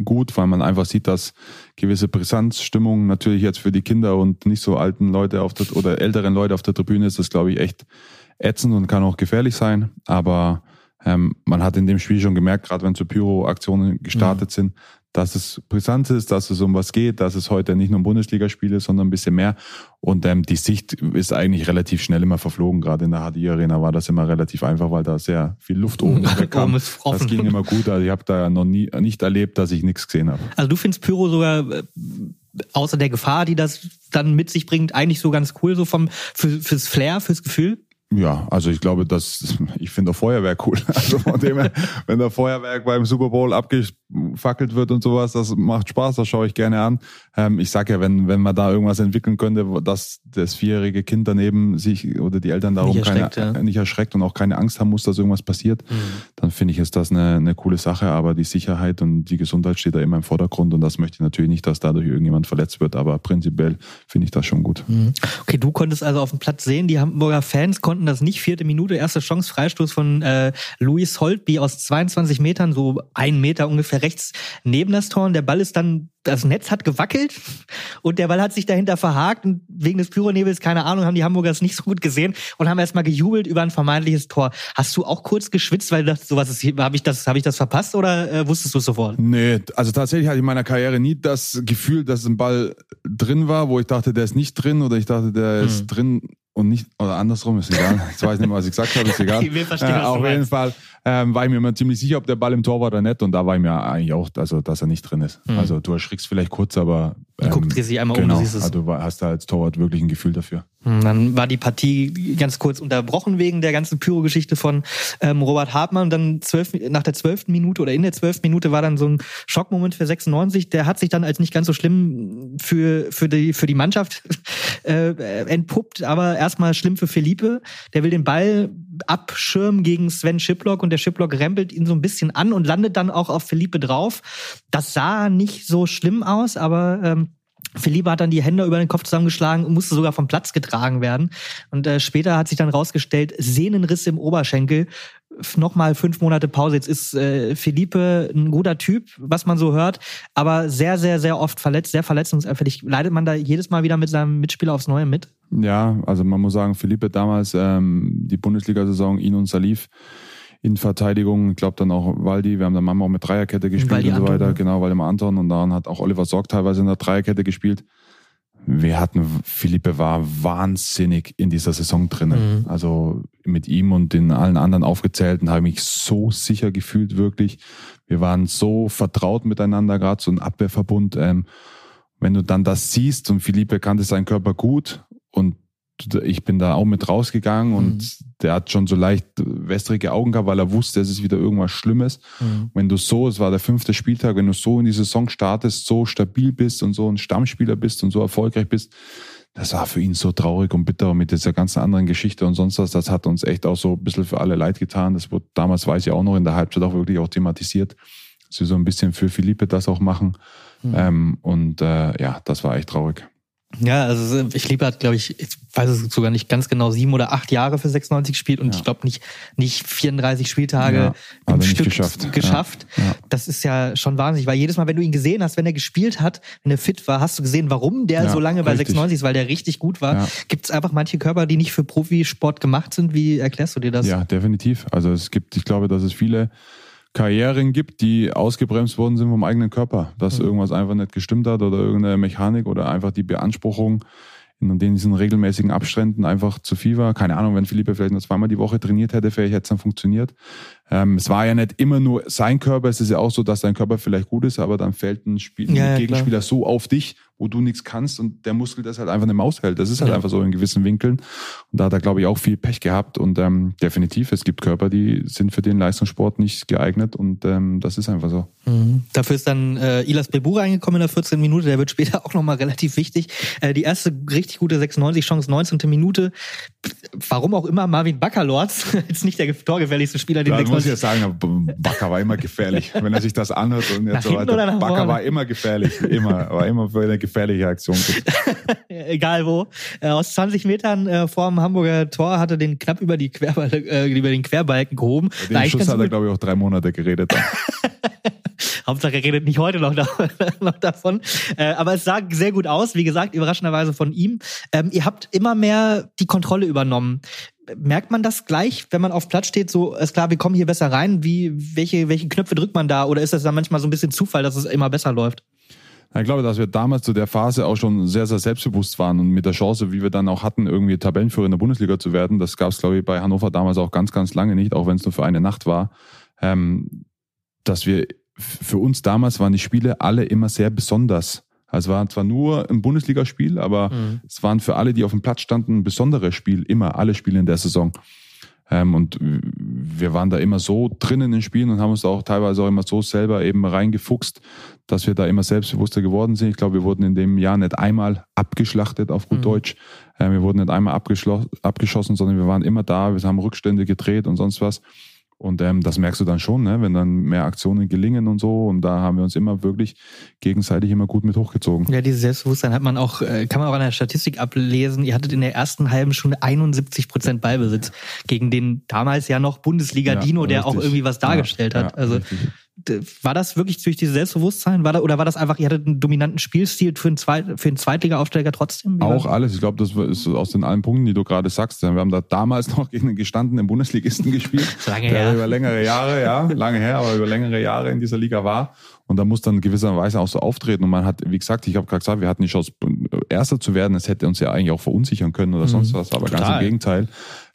gut, weil man einfach sieht, dass gewisse Brisanzstimmung natürlich jetzt für die Kinder und nicht so alten Leute auf der, oder älteren Leute auf der Tribüne ist das, glaube ich, echt ätzend und kann auch gefährlich sein. Aber ähm, man hat in dem Spiel schon gemerkt, gerade wenn so Pyro-Aktionen gestartet mhm. sind, dass es brisant ist, dass es um was geht, dass es heute nicht nur ein Bundesligaspiel ist, sondern ein bisschen mehr. Und ähm, die Sicht ist eigentlich relativ schnell immer verflogen. Gerade in der HDI-Arena war das immer relativ einfach, weil da sehr viel Luft oben kam. Das ging immer gut. Also ich habe da noch nie nicht erlebt, dass ich nichts gesehen habe. Also du findest Pyro sogar äh, außer der Gefahr, die das dann mit sich bringt, eigentlich so ganz cool, so vom für, fürs Flair, fürs Gefühl? Ja, also ich glaube, dass ich finde Feuerwerk cool. Also von dem her, wenn der Feuerwerk beim Super Bowl abgefackelt wird und sowas, das macht Spaß, das schaue ich gerne an. Ähm, ich sage ja, wenn wenn man da irgendwas entwickeln könnte, dass das vierjährige Kind daneben sich oder die Eltern darum nicht erschreckt, keine, ja. nicht erschreckt und auch keine Angst haben muss, dass irgendwas passiert, mhm. dann finde ich ist das eine, eine coole Sache. Aber die Sicherheit und die Gesundheit steht da immer im Vordergrund und das möchte ich natürlich nicht, dass dadurch irgendjemand verletzt wird. Aber prinzipiell finde ich das schon gut. Mhm. Okay, du konntest also auf dem Platz sehen, die Hamburger Fans konnten konnten das nicht. Vierte Minute, erste Chance, Freistoß von äh, Luis Holtby aus 22 Metern, so ein Meter ungefähr rechts neben das Tor. Und der Ball ist dann, das Netz hat gewackelt und der Ball hat sich dahinter verhakt. Und wegen des Pyronebels, keine Ahnung, haben die Hamburger es nicht so gut gesehen und haben erstmal gejubelt über ein vermeintliches Tor. Hast du auch kurz geschwitzt, weil du dachtest, sowas ist, habe ich das, habe ich das verpasst oder äh, wusstest du es sofort? Nee, also tatsächlich hatte ich in meiner Karriere nie das Gefühl, dass ein Ball drin war, wo ich dachte, der ist nicht drin oder ich dachte, der hm. ist drin und nicht, oder andersrum, ist egal. Jetzt weiß ich nicht mehr, was ich gesagt habe, ist egal. Wir verstehen, äh, auf jeden Fall ähm, war ich mir immer ziemlich sicher, ob der Ball im Tor war oder nicht. Und da war ich mir eigentlich auch, also, dass er nicht drin ist. Mhm. Also du erschrickst vielleicht kurz, aber. Ähm, Guck, dreh sich einmal genau, um, du siehst es. Also hast da als Torwart wirklich ein Gefühl dafür. Hm, dann war die Partie ganz kurz unterbrochen wegen der ganzen Pyro-Geschichte von ähm, Robert Hartmann. Und dann zwölf, nach der zwölften Minute oder in der zwölften Minute war dann so ein Schockmoment für 96. Der hat sich dann als nicht ganz so schlimm für, für, die, für die Mannschaft äh, entpuppt, aber erstmal schlimm für Felipe. Der will den Ball abschirmen gegen Sven Schiplock und der Schiplock rempelt ihn so ein bisschen an und landet dann auch auf Felipe drauf. Das sah nicht so schlimm aus, aber ähm, Felipe hat dann die Hände über den Kopf zusammengeschlagen und musste sogar vom Platz getragen werden. Und äh, später hat sich dann rausgestellt, Sehnenriss im Oberschenkel. Nochmal fünf Monate Pause. Jetzt ist äh, Felipe ein guter Typ, was man so hört, aber sehr, sehr, sehr oft verletzt, sehr verletzungsanfällig. Leidet man da jedes Mal wieder mit seinem Mitspieler aufs Neue mit? Ja, also man muss sagen, Felipe damals, ähm, die Bundesliga-Saison, ihn und Salif, in Verteidigung. Ich glaube dann auch Waldi, wir haben dann manchmal auch mit Dreierkette gespielt Waldi und so weiter. Anton, Genau, weil immer Anton und dann hat auch Oliver Sorg teilweise in der Dreierkette gespielt. Wir hatten, Philippe war wahnsinnig in dieser Saison drinnen. Mhm. Also mit ihm und den allen anderen aufgezählten habe ich mich so sicher gefühlt, wirklich. Wir waren so vertraut miteinander, gerade so ein Abwehrverbund. Ähm, wenn du dann das siehst und Philippe kannte seinen Körper gut und ich bin da auch mit rausgegangen und mhm. der hat schon so leicht wässrige Augen gehabt, weil er wusste, es ist wieder irgendwas Schlimmes. Mhm. Wenn du so, es war der fünfte Spieltag, wenn du so in die Saison startest, so stabil bist und so ein Stammspieler bist und so erfolgreich bist, das war für ihn so traurig und bitter mit dieser ganzen anderen Geschichte und sonst was. Das hat uns echt auch so ein bisschen für alle leid getan. Das wurde damals, weiß ich auch noch, in der Halbzeit auch wirklich auch thematisiert, dass wir so ein bisschen für Philippe das auch machen. Mhm. Ähm, und äh, ja, das war echt traurig. Ja, also ich liebe hat, glaube ich, ich weiß es sogar nicht ganz genau, sieben oder acht Jahre für 96 gespielt und ja. ich glaube nicht, nicht 34 Spieltage ja, im Stück geschafft. geschafft. Ja. Das ist ja schon wahnsinnig, weil jedes Mal, wenn du ihn gesehen hast, wenn er gespielt hat, wenn er fit war, hast du gesehen, warum der so lange bei richtig. 96 ist, weil der richtig gut war. Gibt es einfach manche Körper, die nicht für Profisport gemacht sind? Wie erklärst du dir das? Ja, definitiv. Also es gibt, ich glaube, dass es viele Karrieren gibt, die ausgebremst worden sind vom eigenen Körper, dass mhm. irgendwas einfach nicht gestimmt hat oder irgendeine Mechanik oder einfach die Beanspruchung in diesen regelmäßigen Abständen einfach zu viel war. Keine Ahnung, wenn Philippe vielleicht nur zweimal die Woche trainiert hätte, vielleicht hätte es dann funktioniert. Ähm, es war ja nicht immer nur sein Körper, es ist ja auch so, dass dein Körper vielleicht gut ist, aber dann fällt ein, Spiel, ja, ein Gegenspieler klar. so auf dich wo du nichts kannst und der Muskel das halt einfach eine Maus hält. Das ist halt ja. einfach so in gewissen Winkeln. Und da hat er, glaube ich, auch viel Pech gehabt. Und ähm, definitiv, es gibt Körper, die sind für den Leistungssport nicht geeignet und ähm, das ist einfach so. Mhm. Dafür ist dann äh, Ilas Bebura reingekommen in der 14. Minute. Der wird später auch nochmal relativ wichtig. Äh, die erste richtig gute 96 Chance, 19. Minute. Warum auch immer Marvin Baccalords ist nicht der torgefährlichste Spieler, den ja, muss ja sagen, Bakker war immer gefährlich. Wenn er sich das anhört und jetzt so weiter. Bakker war immer gefährlich. Immer, war immer für eine gefährliche Aktion. Egal wo. Äh, aus 20 Metern äh, vor dem Hamburger Tor hat er den knapp über, die Querbal äh, über den Querbalken gehoben. Den Schuss hat er, glaube ich, auch drei Monate geredet. Hauptsache er redet nicht heute noch, noch davon. Äh, aber es sah sehr gut aus, wie gesagt, überraschenderweise von ihm. Ähm, ihr habt immer mehr die Kontrolle übernommen. Merkt man das gleich, wenn man auf Platz steht, so ist klar, wir kommen hier besser rein? Wie, welche, welche Knöpfe drückt man da? Oder ist das dann manchmal so ein bisschen Zufall, dass es immer besser läuft? Ich glaube, dass wir damals zu der Phase auch schon sehr, sehr selbstbewusst waren und mit der Chance, wie wir dann auch hatten, irgendwie Tabellenführer in der Bundesliga zu werden, das gab es, glaube ich, bei Hannover damals auch ganz, ganz lange nicht, auch wenn es nur für eine Nacht war, ähm, dass wir, für uns damals waren die Spiele alle immer sehr besonders. Also es war zwar nur ein Bundesligaspiel, aber mhm. es waren für alle, die auf dem Platz standen, ein besonderes Spiel, immer alle Spiele in der Saison. Ähm, und wir waren da immer so drin in den Spielen und haben uns auch teilweise auch immer so selber eben reingefuchst, dass wir da immer selbstbewusster geworden sind. Ich glaube, wir wurden in dem Jahr nicht einmal abgeschlachtet auf gut mhm. Deutsch. Äh, wir wurden nicht einmal abgeschossen, sondern wir waren immer da, wir haben Rückstände gedreht und sonst was. Und ähm, das merkst du dann schon, ne? wenn dann mehr Aktionen gelingen und so. Und da haben wir uns immer wirklich gegenseitig immer gut mit hochgezogen. Ja, dieses Selbstbewusstsein hat man auch, äh, kann man auch an der Statistik ablesen. Ihr hattet in der ersten halben Stunde 71 Prozent Ballbesitz gegen den damals ja noch Bundesliga-Dino, ja, der auch irgendwie was dargestellt ja, hat. also richtig war das wirklich durch dieses Selbstbewusstsein? War da, oder war das einfach, ihr hattet einen dominanten Spielstil für einen, Zweit, für einen Zweitliga-Aufsteiger trotzdem? Auch alles. Ich glaube, das ist aus den allen Punkten, die du gerade sagst. Wir haben da damals noch gegen einen gestandenen Bundesligisten gespielt. lange der her. über längere Jahre, ja, lange her, aber über längere Jahre in dieser Liga war. Und da muss dann gewisserweise auch so auftreten. Und man hat, wie gesagt, ich habe gerade gesagt, wir hatten die Chance, Erster zu werden. Das hätte uns ja eigentlich auch verunsichern können oder sonst mhm. was. Aber Total. ganz im Gegenteil.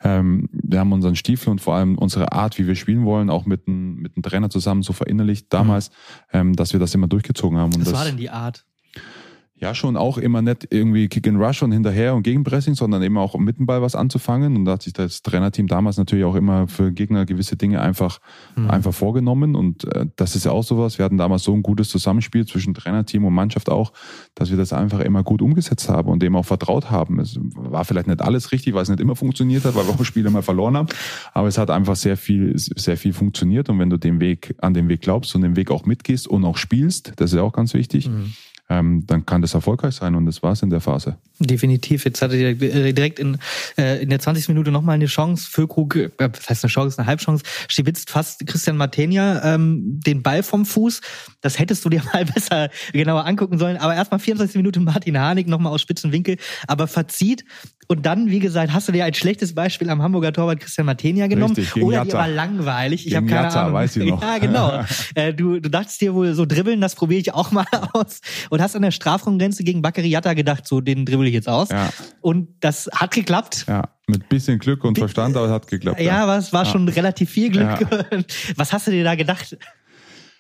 Ähm, wir haben unseren Stiefel und vor allem unsere Art, wie wir spielen wollen, auch mit einem mit dem Trainer zusammen so verinnerlicht damals, mhm. ähm, dass wir das immer durchgezogen haben. Und was war denn die Art? Ja schon auch immer nicht irgendwie Kick and Rush und hinterher und Gegenpressing, sondern eben auch mit dem Ball was anzufangen. Und da hat sich das Trainerteam damals natürlich auch immer für Gegner gewisse Dinge einfach, mhm. einfach vorgenommen. Und äh, das ist ja auch sowas. Wir hatten damals so ein gutes Zusammenspiel zwischen Trainerteam und Mannschaft auch, dass wir das einfach immer gut umgesetzt haben und dem auch vertraut haben. Es war vielleicht nicht alles richtig, weil es nicht immer funktioniert hat, weil wir auch Spiele mal verloren haben. Aber es hat einfach sehr viel, sehr viel funktioniert. Und wenn du den Weg, an den Weg glaubst und den Weg auch mitgehst und auch spielst, das ist ja auch ganz wichtig, mhm ähm, dann kann das erfolgreich sein und das war es in der Phase. Definitiv. Jetzt hatte ihr direkt in, äh, in der 20. Minute nochmal eine Chance. Füllkrug, äh, das heißt eine Chance, eine Halbchance, stibitzt fast Christian Martenia ähm, den Ball vom Fuß. Das hättest du dir mal besser genauer angucken sollen. Aber erstmal 24 Minuten Martin Harnik nochmal aus spitzen Winkel, aber verzieht. Und dann, wie gesagt, hast du dir ein schlechtes Beispiel am Hamburger Torwart Christian Martenia genommen. Richtig, oder Jatta. war langweilig. Ich habe keine Jatta, Ahnung. Weiß ich noch. Ja, genau. äh, du, du dachtest dir wohl so dribbeln, das probiere ich auch mal aus. Und hast an der Strafraumgrenze gegen Bakary Jatta gedacht, so den dribbel ich jetzt aus. Ja. Und das hat geklappt. Ja, mit bisschen Glück und Verstand, aber es hat geklappt. Ja, ja. aber es war ja. schon relativ viel Glück. Ja. Was hast du dir da gedacht?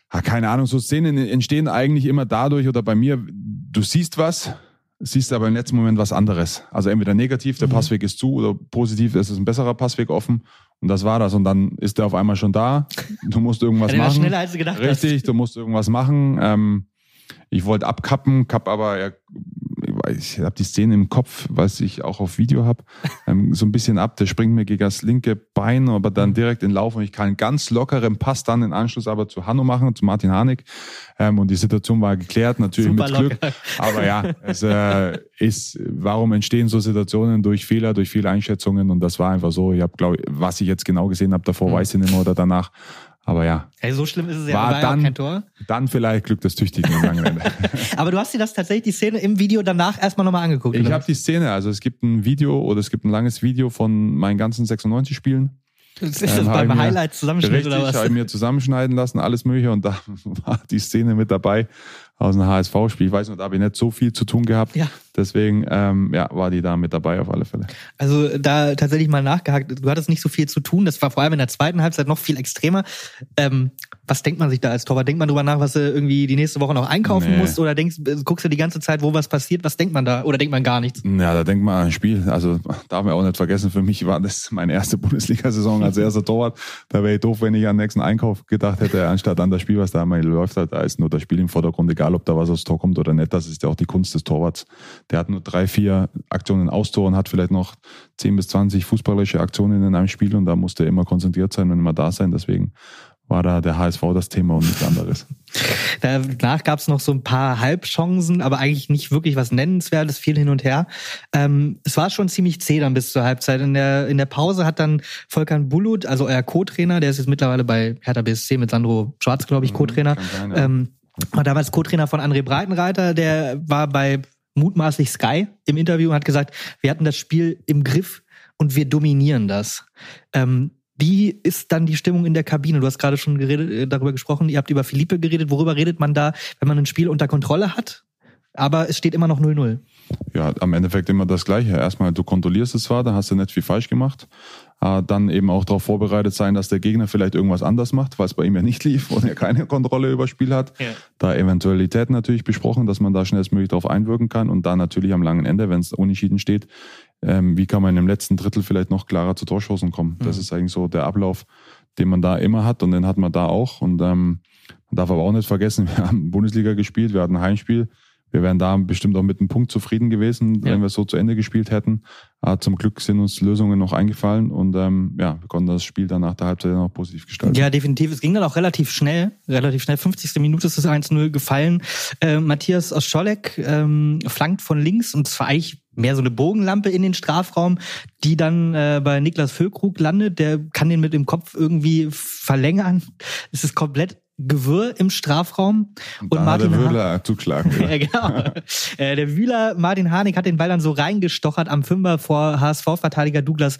Ah, keine Ahnung, so Szenen entstehen eigentlich immer dadurch oder bei mir, du siehst was, siehst aber im letzten Moment was anderes. Also entweder negativ, der mhm. Passweg ist zu, oder positiv, es ist ein besserer Passweg offen. Und das war das. Und dann ist der auf einmal schon da. Du musst irgendwas ja, machen. Schneller, als du gedacht Richtig, hast. du musst irgendwas machen. Ähm, ich wollte abkappen, kapp aber ja, ich habe die Szene im Kopf, was ich auch auf Video habe, ähm, so ein bisschen ab. Der springt mir gegen das linke Bein, aber dann direkt in Lauf und ich kann einen ganz lockeren Pass dann in Anschluss aber zu Hanno machen, zu Martin Hanig. Ähm, und die Situation war geklärt, natürlich Super mit Glück. Locker. Aber ja, es äh, ist, warum entstehen so Situationen durch Fehler, durch viele Einschätzungen und das war einfach so. Ich habe, glaube was ich jetzt genau gesehen habe davor, mhm. weiß ich nicht mehr oder danach. Aber ja. Hey, so schlimm ist es ja war war dann, kein Tor. Dann vielleicht Glück des Tüchtigen im langen Ende. Aber du hast dir das tatsächlich die Szene im Video danach erstmal nochmal angeguckt. Ich habe die Szene, also es gibt ein Video oder es gibt ein langes Video von meinen ganzen 96 Spielen. Ist das ähm, beim Highlight zusammenschneiden oder was? habe ich mir zusammenschneiden lassen, alles mögliche und da war die Szene mit dabei aus einem HSV-Spiel. Ich weiß nicht, da habe ich nicht so viel zu tun gehabt. Ja. Deswegen ähm, ja, war die da mit dabei auf alle Fälle. Also da tatsächlich mal nachgehakt, du hattest nicht so viel zu tun. Das war vor allem in der zweiten Halbzeit noch viel extremer. Ähm, was denkt man sich da als Torwart? Denkt man drüber nach, was du irgendwie die nächste Woche noch einkaufen nee. musst? Oder denkst, guckst du die ganze Zeit, wo was passiert? Was denkt man da? Oder denkt man gar nichts? Ja, da denkt man an ein Spiel. Also darf man auch nicht vergessen, für mich war das meine erste Bundesliga-Saison als erster Torwart. Da wäre ich doof, wenn ich an den nächsten Einkauf gedacht hätte, anstatt an das Spiel, was da einmal läuft. Da ist nur das Spiel im Vordergrund, egal ob da was aufs Tor kommt oder nicht. Das ist ja auch die Kunst des Torwarts. Der hat nur drei, vier Aktionen aus Tor und hat vielleicht noch zehn bis zwanzig fußballerische Aktionen in einem Spiel und da musste er immer konzentriert sein und immer da sein. Deswegen war da der HSV das Thema und nichts anderes. Danach gab es noch so ein paar Halbchancen, aber eigentlich nicht wirklich was Nennenswertes, viel hin und her. Ähm, es war schon ziemlich zäh dann bis zur Halbzeit. In der, in der Pause hat dann Volkan Bulut, also euer Co-Trainer, der ist jetzt mittlerweile bei Hertha BSC mit Sandro Schwarz, glaube ich, mhm, Co-Trainer, ähm, war damals Co-Trainer von André Breitenreiter, der war bei mutmaßlich Sky im Interview und hat gesagt, wir hatten das Spiel im Griff und wir dominieren das. Ähm, wie ist dann die Stimmung in der Kabine? Du hast gerade schon geredet, äh, darüber gesprochen, ihr habt über Philippe geredet. Worüber redet man da, wenn man ein Spiel unter Kontrolle hat? Aber es steht immer noch 0-0. Ja, am Endeffekt immer das Gleiche. Erstmal, du kontrollierst es zwar, da hast du nicht viel falsch gemacht. Äh, dann eben auch darauf vorbereitet sein, dass der Gegner vielleicht irgendwas anders macht, weil es bei ihm ja nicht lief und er keine Kontrolle über das Spiel hat. Ja. Da Eventualitäten natürlich besprochen, dass man da schnellstmöglich darauf einwirken kann und dann natürlich am langen Ende, wenn es unentschieden steht, ähm, wie kann man im letzten Drittel vielleicht noch klarer zu Torschancen kommen. Mhm. Das ist eigentlich so der Ablauf, den man da immer hat und den hat man da auch. Und ähm, man darf aber auch nicht vergessen, wir haben Bundesliga gespielt, wir hatten ein Heimspiel. Wir wären da bestimmt auch mit einem Punkt zufrieden gewesen, ja. wenn wir so zu Ende gespielt hätten. Aber zum Glück sind uns Lösungen noch eingefallen und ähm, ja, wir konnten das Spiel dann nach der Halbzeit noch positiv gestalten. Ja, definitiv. Es ging dann auch relativ schnell, relativ schnell. 50. Minute ist das 1-0 gefallen. Äh, Matthias Oscholek ähm, flankt von links und zwar eigentlich mehr so eine Bogenlampe in den Strafraum, die dann äh, bei Niklas Füllkrug landet. Der kann den mit dem Kopf irgendwie verlängern. Es ist komplett Gewirr im Strafraum. Und, und Martin der Wühler zugeschlagen. ja, genau. Äh, der Wühler, Martin Harnik, hat den Ball dann so reingestochert am Fünfer vor HSV-Verteidiger Douglas.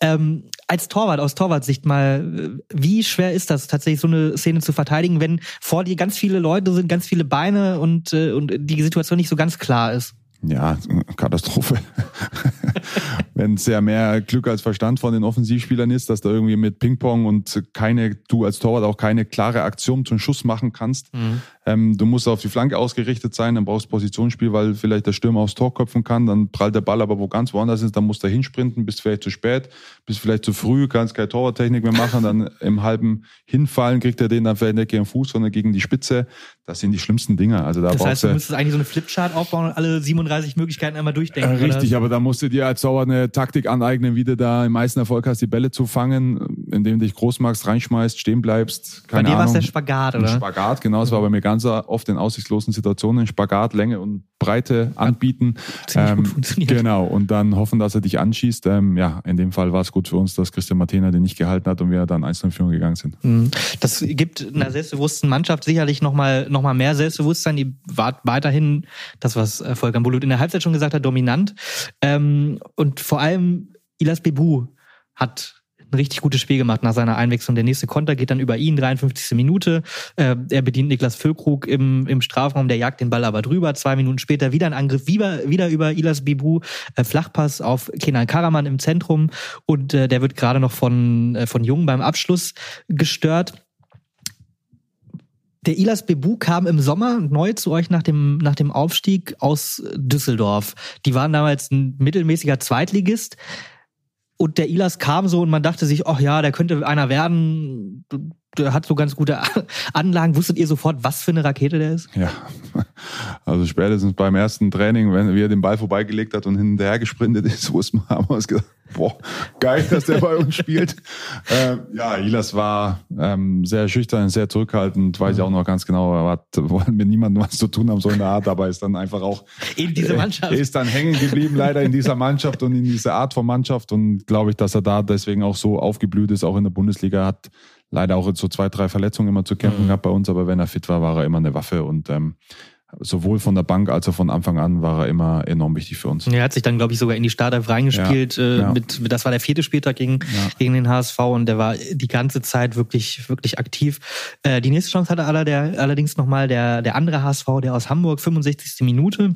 Ähm, als Torwart, aus Torwartsicht mal, wie schwer ist das tatsächlich, so eine Szene zu verteidigen, wenn vor dir ganz viele Leute sind, ganz viele Beine und, äh, und die Situation nicht so ganz klar ist? Ja, Katastrophe. Wenn es ja mehr Glück als Verstand von den Offensivspielern ist, dass da irgendwie mit Ping-Pong und keine, du als Torwart auch keine klare Aktion zum Schuss machen kannst. Mhm. Ähm, du musst auf die Flanke ausgerichtet sein, dann brauchst du Positionsspiel, weil vielleicht der Stürmer aufs Tor köpfen kann, dann prallt der Ball aber wo ganz woanders ist, dann musst du hinsprinten, bist vielleicht zu spät, bist vielleicht zu früh, kannst keine Torwarttechnik mehr machen, dann im halben Hinfallen kriegt er den dann vielleicht nicht gegen den Fuß, sondern gegen die Spitze. Das sind die schlimmsten Dinge. Also da das heißt, du müsstest eigentlich so eine Flipchart aufbauen und alle 37 Möglichkeiten einmal durchdenken. Äh, richtig, aber da musst du dir als Torwart eine Taktik aneignen, wie du da im meisten Erfolg hast, die Bälle zu fangen, indem du dich groß machst, reinschmeißt, stehen bleibst. Keine bei dir war es der Spagat, oder? Ein Spagat, genau. Das war bei mir ganz oft in aussichtslosen Situationen. Spagat, Länge und Breite anbieten. Ziemlich ähm, gut funktioniert. Genau. Und dann hoffen, dass er dich anschießt. Ähm, ja, in dem Fall war es gut für uns, dass Christian Martina den nicht gehalten hat und wir dann einzeln in Führung gegangen sind. Mhm. Das gibt einer selbstbewussten Mannschaft sicherlich nochmal noch mal mehr Selbstbewusstsein. Die war weiterhin, das was äh, Volker Bulut in der Halbzeit schon gesagt hat, dominant. Ähm, und vor allem Ilas Bebu hat ein richtig gutes Spiel gemacht nach seiner Einwechslung. Der nächste Konter geht dann über ihn, 53. Minute. Äh, er bedient Niklas Füllkrug im, im Strafraum, der jagt den Ball aber drüber. Zwei Minuten später wieder ein Angriff, wieder, wieder über Ilas Bibu, äh, Flachpass auf Kenan Karaman im Zentrum und äh, der wird gerade noch von, äh, von Jung beim Abschluss gestört Der Ilas Bebu kam im Sommer neu zu euch nach dem, nach dem Aufstieg aus Düsseldorf. Die waren damals ein mittelmäßiger Zweitligist. Und der Ilas kam so und man dachte sich, ach ja, der könnte einer werden. Hat so ganz gute Anlagen. Wusstet ihr sofort, was für eine Rakete der ist? Ja, also spätestens beim ersten Training, wenn er den Ball vorbeigelegt hat und hinterher gesprintet ist, wussten wir, haben wir uns gedacht, boah, geil, dass der bei uns spielt. Ähm, ja, Ilas war ähm, sehr schüchtern, sehr zurückhaltend, weiß ich auch noch ganz genau, er hat, wollen mit niemandem was zu tun haben, so in der Art, aber ist dann einfach auch in diese äh, Mannschaft. ist dann hängen geblieben, leider in dieser Mannschaft und in dieser Art von Mannschaft und glaube ich, dass er da deswegen auch so aufgeblüht ist, auch in der Bundesliga hat leider auch so zwei, drei Verletzungen immer zu kämpfen mhm. gehabt bei uns, aber wenn er fit war, war er immer eine Waffe und ähm, sowohl von der Bank als auch von Anfang an war er immer enorm wichtig für uns. Er hat sich dann, glaube ich, sogar in die Startelf reingespielt. Ja, äh, ja. Mit, das war der vierte Spieltag gegen, ja. gegen den HSV und der war die ganze Zeit wirklich, wirklich aktiv. Äh, die nächste Chance hatte aller der, allerdings nochmal der, der andere HSV, der aus Hamburg, 65. Minute.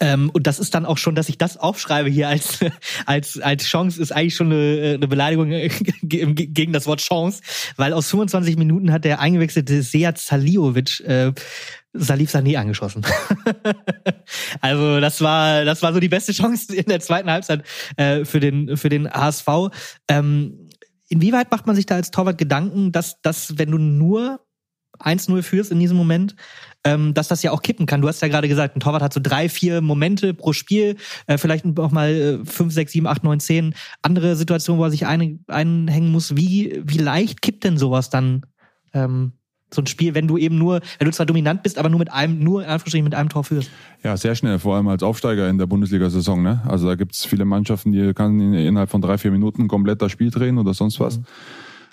Ähm, und das ist dann auch schon, dass ich das aufschreibe hier als, als, als Chance, ist eigentlich schon eine, eine Beleidigung gegen das Wort Chance, weil aus 25 Minuten hat der eingewechselte Seat Saliovic äh, Salif Sané angeschossen. also das war das war so die beste Chance in der zweiten Halbzeit äh, für den für den HSV. Ähm, inwieweit macht man sich da als Torwart Gedanken, dass dass wenn du nur 1-0 führst in diesem Moment, ähm, dass das ja auch kippen kann. Du hast ja gerade gesagt, ein Torwart hat so drei, vier Momente pro Spiel, äh, vielleicht auch mal äh, fünf, sechs, sieben, acht, neun, zehn andere Situationen, wo er sich ein, einhängen muss. Wie, wie leicht kippt denn sowas dann ähm, so ein Spiel, wenn du eben nur, wenn du zwar dominant bist, aber nur mit einem, nur in Anführungsstrichen mit einem Tor führst. Ja, sehr schnell, vor allem als Aufsteiger in der Bundesliga-Saison. Ne? Also da gibt's viele Mannschaften, die kann innerhalb von drei, vier Minuten komplett das Spiel drehen oder sonst was. Mhm.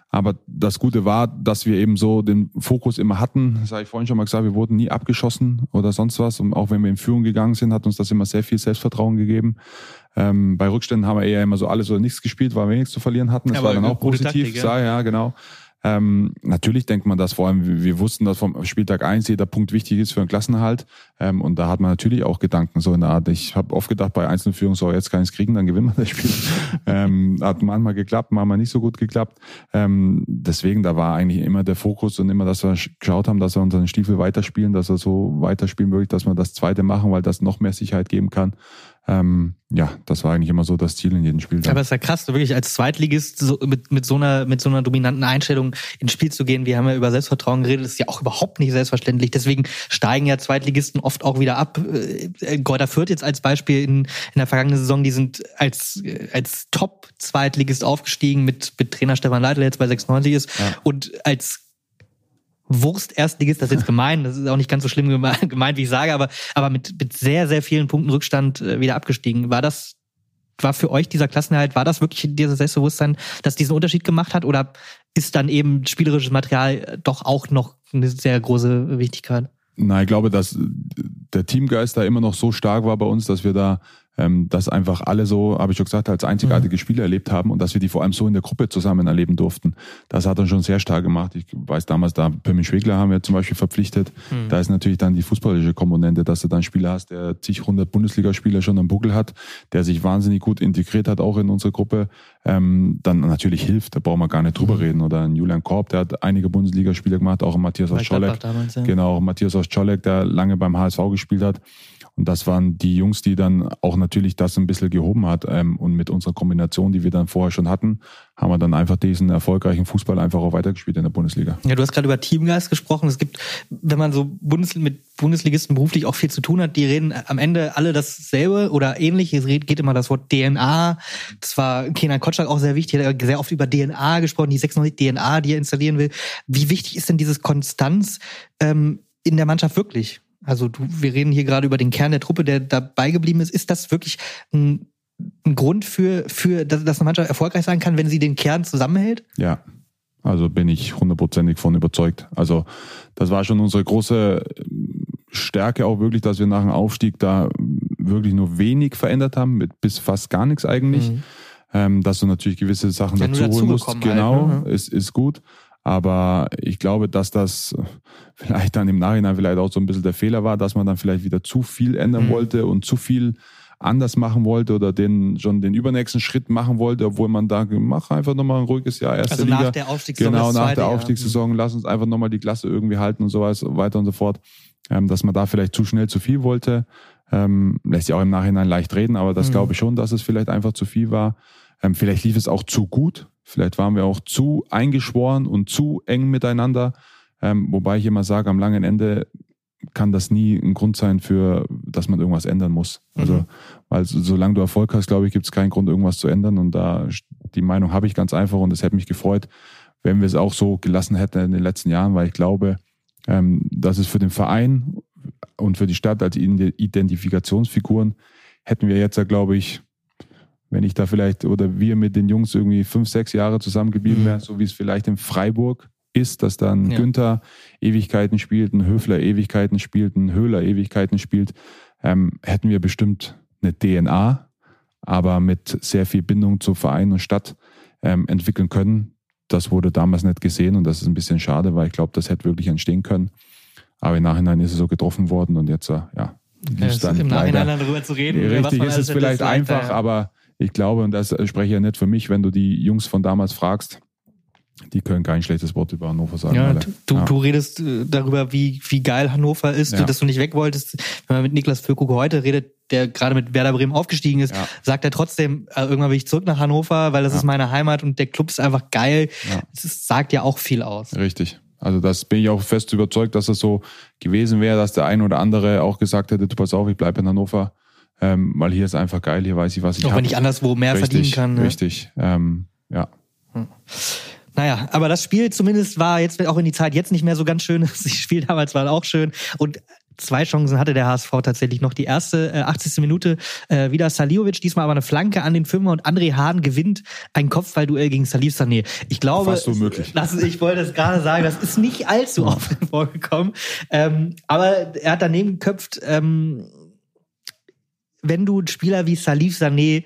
Aber das Gute war, dass wir eben so den Fokus immer hatten. Das habe ich vorhin schon mal gesagt, wir wurden nie abgeschossen oder sonst was. Und auch wenn wir in Führung gegangen sind, hat uns das immer sehr viel Selbstvertrauen gegeben. Ähm, bei Rückständen haben wir eher immer so alles oder nichts gespielt, weil wir nichts zu verlieren hatten. Das ja, war dann auch positiv. Taktik, ja. ja, genau. Ähm, natürlich denkt man das vor allem, wir, wir wussten, dass vom Spieltag eins jeder Punkt wichtig ist für einen Klassenhalt. Ähm, und da hat man natürlich auch Gedanken so in der Art. Ich habe oft gedacht, bei Einzelführung, so jetzt kann ich es kriegen, dann gewinnen wir das Spiel. ähm, hat manchmal geklappt, manchmal nicht so gut geklappt. Ähm, deswegen, da war eigentlich immer der Fokus und immer, dass wir geschaut haben, dass wir unseren Stiefel weiterspielen, dass wir so weiterspielen wirklich, dass wir das zweite machen, weil das noch mehr Sicherheit geben kann. Ähm, ja, das war eigentlich immer so das Ziel in jedem Spiel. Aber es ist ja krass, du wirklich als Zweitligist so mit, mit so einer mit so einer dominanten Einstellung ins Spiel zu gehen. Wir haben ja über Selbstvertrauen geredet, das ist ja auch überhaupt nicht selbstverständlich. Deswegen steigen ja Zweitligisten oft auch wieder ab. Äh, Gräuter Fürth jetzt als Beispiel in, in der vergangenen Saison, die sind als als Top-Zweitligist aufgestiegen mit mit Trainer Stefan Leitl, der jetzt bei 96 ist ja. und als Wurst-Erstligist, das ist jetzt gemein, das ist auch nicht ganz so schlimm gemeint, wie ich sage, aber, aber mit, mit sehr, sehr vielen Punkten Rückstand äh, wieder abgestiegen. War das, war für euch dieser Klassenerhalt, war das wirklich dieses Selbstbewusstsein, das diesen Unterschied gemacht hat? Oder ist dann eben spielerisches Material doch auch noch eine sehr große Wichtigkeit? Nein, ich glaube, dass der Teamgeist da immer noch so stark war bei uns, dass wir da ähm, dass einfach alle so, habe ich schon gesagt, als einzigartige mhm. Spiele erlebt haben und dass wir die vor allem so in der Gruppe zusammen erleben durften. Das hat uns schon sehr stark gemacht. Ich weiß damals, da Pimmi Schwegler haben wir zum Beispiel verpflichtet. Mhm. Da ist natürlich dann die fußballische Komponente, dass du dann einen Spieler hast, der zig hundert Bundesligaspieler schon am Buckel hat, der sich wahnsinnig gut integriert hat, auch in unsere Gruppe, ähm, dann natürlich hilft. Da brauchen wir gar nicht drüber mhm. reden. Oder ein Julian Korb, der hat einige Bundesligaspiele gemacht, auch ein Matthias aus Scholleck. Ja. Genau, Matthias aus Scholleck, der lange beim HSV gespielt hat. Und das waren die Jungs, die dann auch natürlich das ein bisschen gehoben hat. Ähm, und mit unserer Kombination, die wir dann vorher schon hatten, haben wir dann einfach diesen erfolgreichen Fußball einfach auch weitergespielt in der Bundesliga. Ja, du hast gerade über Teamgeist gesprochen. Es gibt, wenn man so Bundes mit Bundesligisten beruflich auch viel zu tun hat, die reden am Ende alle dasselbe oder ähnlich. Es geht immer das Wort DNA. Das war Kenan Kotschak auch sehr wichtig. Er hat sehr oft über DNA gesprochen, die 96 DNA, die er installieren will. Wie wichtig ist denn dieses Konstanz ähm, in der Mannschaft wirklich? Also du, wir reden hier gerade über den Kern der Truppe, der dabei geblieben ist. Ist das wirklich ein, ein Grund für, für, dass, eine Mannschaft erfolgreich sein kann, wenn sie den Kern zusammenhält? Ja, also bin ich hundertprozentig von überzeugt. Also das war schon unsere große Stärke auch wirklich, dass wir nach dem Aufstieg da wirklich nur wenig verändert haben, mit bis fast gar nichts eigentlich. Mhm. Ähm, dass du natürlich gewisse Sachen ja, dazu holen musst. Halt, genau, halt, ne? ist, ist gut. Aber ich glaube, dass das vielleicht dann im Nachhinein vielleicht auch so ein bisschen der Fehler war, dass man dann vielleicht wieder zu viel ändern mhm. wollte und zu viel anders machen wollte oder den schon den übernächsten Schritt machen wollte, obwohl man da mach einfach nochmal ein ruhiges Jahr erste also Liga. nach der Aufstiegssaison. Genau, nach der. Aufstiegssaison, lass uns einfach nochmal die Klasse irgendwie halten und so weiter und so fort. Ähm, dass man da vielleicht zu schnell zu viel wollte. Ähm, lässt sich auch im Nachhinein leicht reden, aber das Mhm. glaube ich schon, dass es vielleicht einfach zu viel war. Ähm, vielleicht lief es auch zu gut. Vielleicht waren wir auch zu eingeschworen und zu eng miteinander. Ähm, wobei ich immer sage, am langen Ende kann das nie ein Grund sein für, dass man irgendwas ändern muss. Also, Mhm. weil so- solange du Erfolg hast, glaube ich, gibt es keinen Grund, irgendwas zu ändern. Und da die Meinung habe ich ganz einfach und es hätte mich gefreut, wenn wir es auch so gelassen hätten in den letzten Jahren, weil ich glaube, ähm, dass es für den Verein und für die Stadt als Identifikationsfiguren hätten wir jetzt, ja, glaube ich, wenn ich da vielleicht oder wir mit den Jungs irgendwie fünf, sechs Jahre zusammengeblieben Mhm. wären, so wie es vielleicht in Freiburg ist, dass dann Ja. Günther Ewigkeiten spielt, ein Höfler Ewigkeiten spielt, ein Höhler Ewigkeiten spielt, ähm, hätten wir bestimmt eine DNA, aber mit sehr viel Bindung zu Verein und Stadt ähm, entwickeln können. Das wurde damals nicht gesehen und das ist ein bisschen schade, weil ich glaube, das hätte wirklich entstehen können. Aber im Nachhinein ist es so getroffen worden und jetzt, äh, ja, Ja, ist Im Nachhinein dann darüber zu reden. was Richtig ist es vielleicht einfach, gesagt, aber ich glaube, und das spreche ich ja nicht für mich, wenn du die Jungs von damals fragst, die können kein schlechtes Wort über Hannover sagen. Ja, du, ja. du redest äh, darüber, wie, wie geil Hannover ist, Ja. dass du nicht weg wolltest. Wenn man mit Niklas Füllkrug heute redet, der gerade mit Werder Bremen aufgestiegen ist, sagt er trotzdem, äh, irgendwann will ich zurück nach Hannover, weil das ist meine Heimat und der Club ist einfach geil. Das sagt ja auch viel aus. Richtig. Also das bin ich auch fest überzeugt, dass es so gewesen wäre, dass der ein oder andere auch gesagt hätte, du pass auf, ich bleibe in Hannover, ähm, weil hier ist einfach geil, hier weiß ich, was ich auch habe. wenn ich anderswo mehr richtig, verdienen kann. ne? Richtig, ähm, ja. Naja, aber das Spiel zumindest war jetzt auch in die Zeit jetzt nicht mehr so ganz schön. Das Spiel damals war auch schön. Und zwei Chancen hatte der HSV tatsächlich noch. Die erste, äh, 80. Minute, äh, wieder Saliovic, diesmal aber eine Flanke an den Fünfer und André Hahn gewinnt ein Kopfballduell gegen Salif Sané. Ich glaube, Fast unmöglich. Das, ich wollte es gerade sagen, das ist nicht allzu oft vorgekommen. Ähm, aber er hat daneben geköpft, ähm, wenn du einen Spieler wie Salif Sané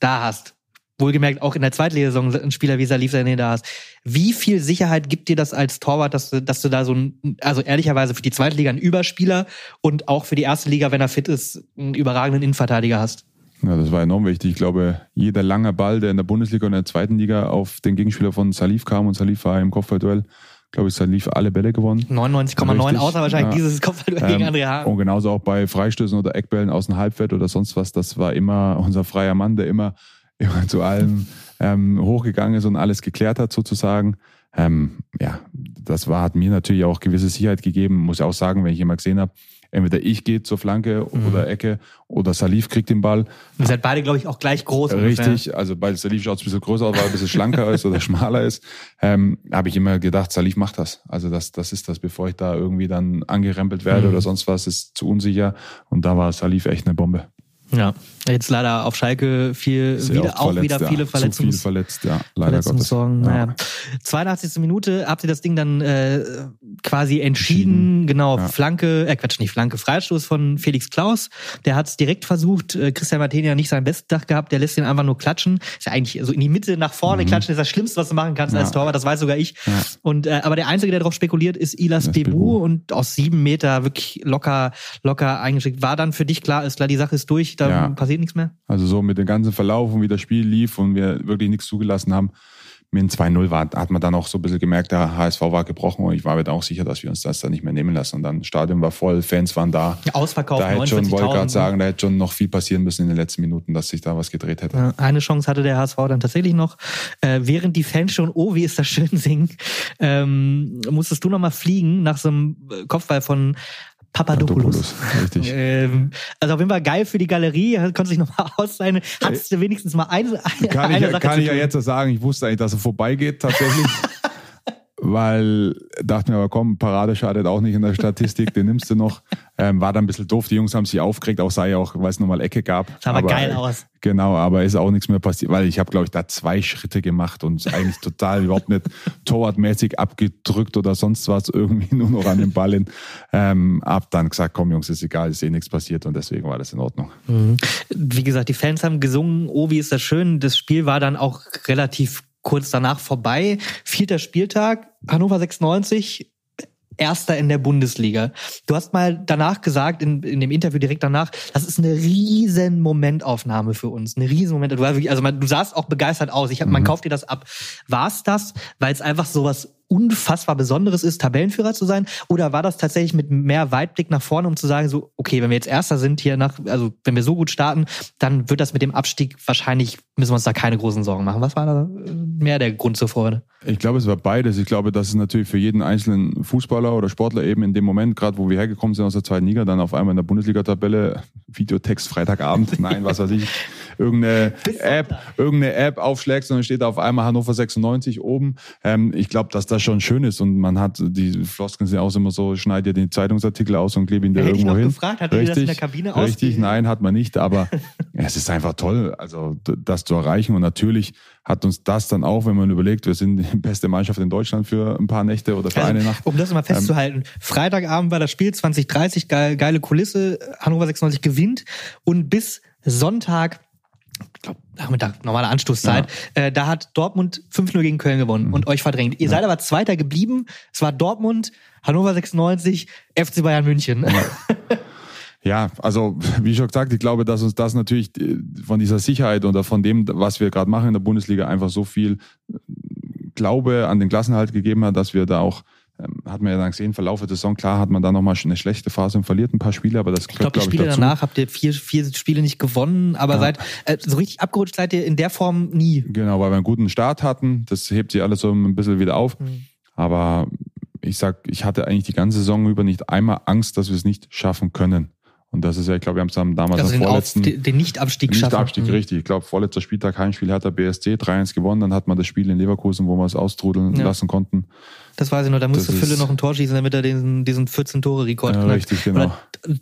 da hast, wohlgemerkt auch in der Zweitligasaison einen Spieler wie Salif Sané da hast, wie viel Sicherheit gibt dir das als Torwart, dass du, dass du da so ein, also ehrlicherweise für die zweite Liga einen Überspieler und auch für die erste Liga, wenn er fit ist, einen überragenden Innenverteidiger hast? Ja, das war enorm wichtig. Ich glaube, jeder lange Ball, der in der Bundesliga und in der zweiten Liga auf den Gegenspieler von Salif kam und Salif war im Kopfballduell, glaube ich, Salif alle Bälle gewonnen. 99,9 Richtig, außer wahrscheinlich ja. dieses Kopfballduell gegen Ähm, André Hahn. Und genauso auch bei Freistößen oder Eckbällen aus dem Halbfeld oder sonst was. Das war immer unser freier Mann, der immer, immer zu allem ähm, hochgegangen ist und alles geklärt hat sozusagen. Ähm, ja, das war, hat mir natürlich auch gewisse Sicherheit gegeben. Muss ich auch sagen, wenn ich immer gesehen habe, entweder ich gehe zur Flanke Mhm. oder Ecke oder Salif kriegt den Ball. Ihr seid beide, glaube ich, auch gleich groß. Richtig, also bei Salif schaut es ein bisschen größer aus, weil er ein bisschen schlanker ist oder schmaler ist. Ähm, habe ich immer gedacht, Salif macht das. Also das, das ist das, bevor ich da irgendwie dann angerempelt werde Mhm. oder sonst was, ist zu unsicher. Und da war Salif echt eine Bombe. Ja, jetzt leider auf Schalke viel, Sehr wieder, auch verletzt, wieder ja. viele Zu viel verletzt, ja, leider Gottes. Naja. 82. Minute habt ihr das Ding dann äh, quasi entschieden. Entschieden. Genau, Ja. Flanke, äh Quatsch, nicht Flanke, Freistoß von Felix Klaus. Der hat es direkt versucht. Äh, Christian Martini hat nicht seinen besten Tag gehabt. Der lässt ihn einfach nur klatschen. Ist ja eigentlich so in die Mitte nach vorne Mhm. klatschen ist das Schlimmste, was du machen kannst Ja. als Torwart. Das weiß sogar ich. Ja. Und äh, aber der Einzige, der darauf spekuliert, ist Ilas Bebu und aus sieben Meter wirklich locker, locker eingeschickt. War dann für dich klar, ist klar, die Sache ist durch, da Ja. Passiert nichts mehr? Also so mit dem ganzen Verlauf und wie das Spiel lief und wir wirklich nichts zugelassen haben. Mit dem 2-0 war, hat man dann auch so ein bisschen gemerkt, der HSV war gebrochen und ich war mir dann auch sicher, dass wir uns das dann nicht mehr nehmen lassen. Und dann Stadion war voll, Fans waren da. Ausverkauft, Da hätte schon, wollte gerade 49.000. sagen, da hätte schon noch viel passieren müssen in den letzten Minuten, dass sich da was gedreht hätte. Ja, Eine Chance hatte der HSV dann tatsächlich noch. Äh, während die Fans schon, oh, wie ist das schön singen, ähm, musstest du nochmal fliegen nach so einem Kopfball von Papadopoulos. Richtig. Ähm, also auf jeden Fall geil für die Galerie, konnte sich nochmal ausleihen. Hattest du wenigstens mal eine, eine, Kann ich, eine ja- Sache kann ich ja jetzt sagen, ich wusste eigentlich, dass er vorbeigeht tatsächlich. weil dachte mir aber komm, Parade schadet auch nicht in der Statistik, den nimmst du noch. Ähm, war dann ein bisschen doof, die Jungs haben sich aufgeregt, auch sei ja auch, weil es nochmal Ecke gab. Sah aber geil aus. Genau, aber ist auch nichts mehr passiert, weil ich habe, glaube ich, da zwei Schritte gemacht und eigentlich total überhaupt nicht torwartmäßig abgedrückt oder sonst was, irgendwie nur noch an den Ball hin. Ähm, hab dann gesagt, komm Jungs, ist egal, ist eh nichts passiert und deswegen war das in Ordnung. Mhm. Wie gesagt, die Fans haben gesungen, oh, wie ist das schön. Das Spiel war dann auch relativ kurz danach vorbei. Vierter Spieltag, Hannover 96. Erster in der Bundesliga. Du hast mal danach gesagt, in, in dem Interview direkt danach, das ist eine riesen Momentaufnahme für uns. Eine riesen Moment. Du, also du sahst auch begeistert aus. Ich hab, mhm. Man kauft dir das ab. War es das, weil es einfach sowas unfassbar Besonderes ist, Tabellenführer zu sein? Oder war das tatsächlich mit mehr Weitblick nach vorne, um zu sagen, so, okay, wenn wir jetzt Erster sind hier nach, also wenn wir so gut starten, dann wird das mit dem Abstieg wahrscheinlich, müssen wir uns da keine großen Sorgen machen. Was war da mehr der Grund zur Freude? Ich glaube, es war beides. Ich glaube, dass es natürlich für jeden einzelnen Fußballer oder Sportler eben in dem Moment, gerade wo wir hergekommen sind aus der zweiten Liga, dann auf einmal in der Bundesliga-Tabelle, Videotext Freitagabend, nein, was weiß ich, irgendeine App, irgendeine App aufschlägst und dann steht da auf einmal Hannover 96 oben. Ähm, ich glaube, dass das schon schön ist und man hat, die Floskeln sind auch immer so, schneid dir den Zeitungsartikel aus und klebe ihn dir irgendwo hin. gefragt, hat richtig, das in der Kabine? Richtig, nein, hat man nicht, aber es ist einfach toll, also das zu erreichen und natürlich hat uns das dann auch, wenn man überlegt, wir sind die beste Mannschaft in Deutschland für ein paar Nächte oder für also, eine Nacht. Um das mal festzuhalten, ähm, Freitagabend war das Spiel 2030, geil, geile Kulisse, Hannover 96 gewinnt und bis Sonntag glaube, Nachmittag, normale Anstoßzeit, ja. äh, da hat Dortmund 5-0 gegen Köln gewonnen mhm. und euch verdrängt. Ihr ja. seid aber Zweiter geblieben. Es war Dortmund, Hannover 96, FC Bayern München. Ja. Ja, also wie schon gesagt, ich glaube, dass uns das natürlich äh, von dieser Sicherheit oder von dem, was wir gerade machen in der Bundesliga, einfach so viel äh, Glaube an den Klassenhalt gegeben hat, dass wir da auch hat man ja dann gesehen, im Verlauf der Saison, klar hat man da nochmal eine schlechte Phase und verliert ein paar Spiele, aber das gehört, ich glaube, die Spiele ich, danach habt ihr vier, vier Spiele nicht gewonnen, aber ja. seid äh, so richtig abgerutscht seid ihr in der Form nie. Genau, weil wir einen guten Start hatten, das hebt sie alles so ein bisschen wieder auf. Mhm. Aber ich sag, ich hatte eigentlich die ganze Saison über nicht einmal Angst, dass wir es nicht schaffen können. Und das ist ja, ich glaube, wir haben es damals also am vorletzten... Auf, den Nicht-Abstieg schaffen. Nicht-Abstieg, mhm. richtig. Ich glaube, vorletzter Spieltag Heimspiel hat der BSC 3-1 gewonnen. Dann hat man das Spiel in Leverkusen, wo wir es austrudeln ja. lassen konnten. Das weiß ich noch, da musste Fülle noch ein Tor schießen, damit er diesen, diesen 14-Tore-Rekord ja, knackt. Richtig, genau.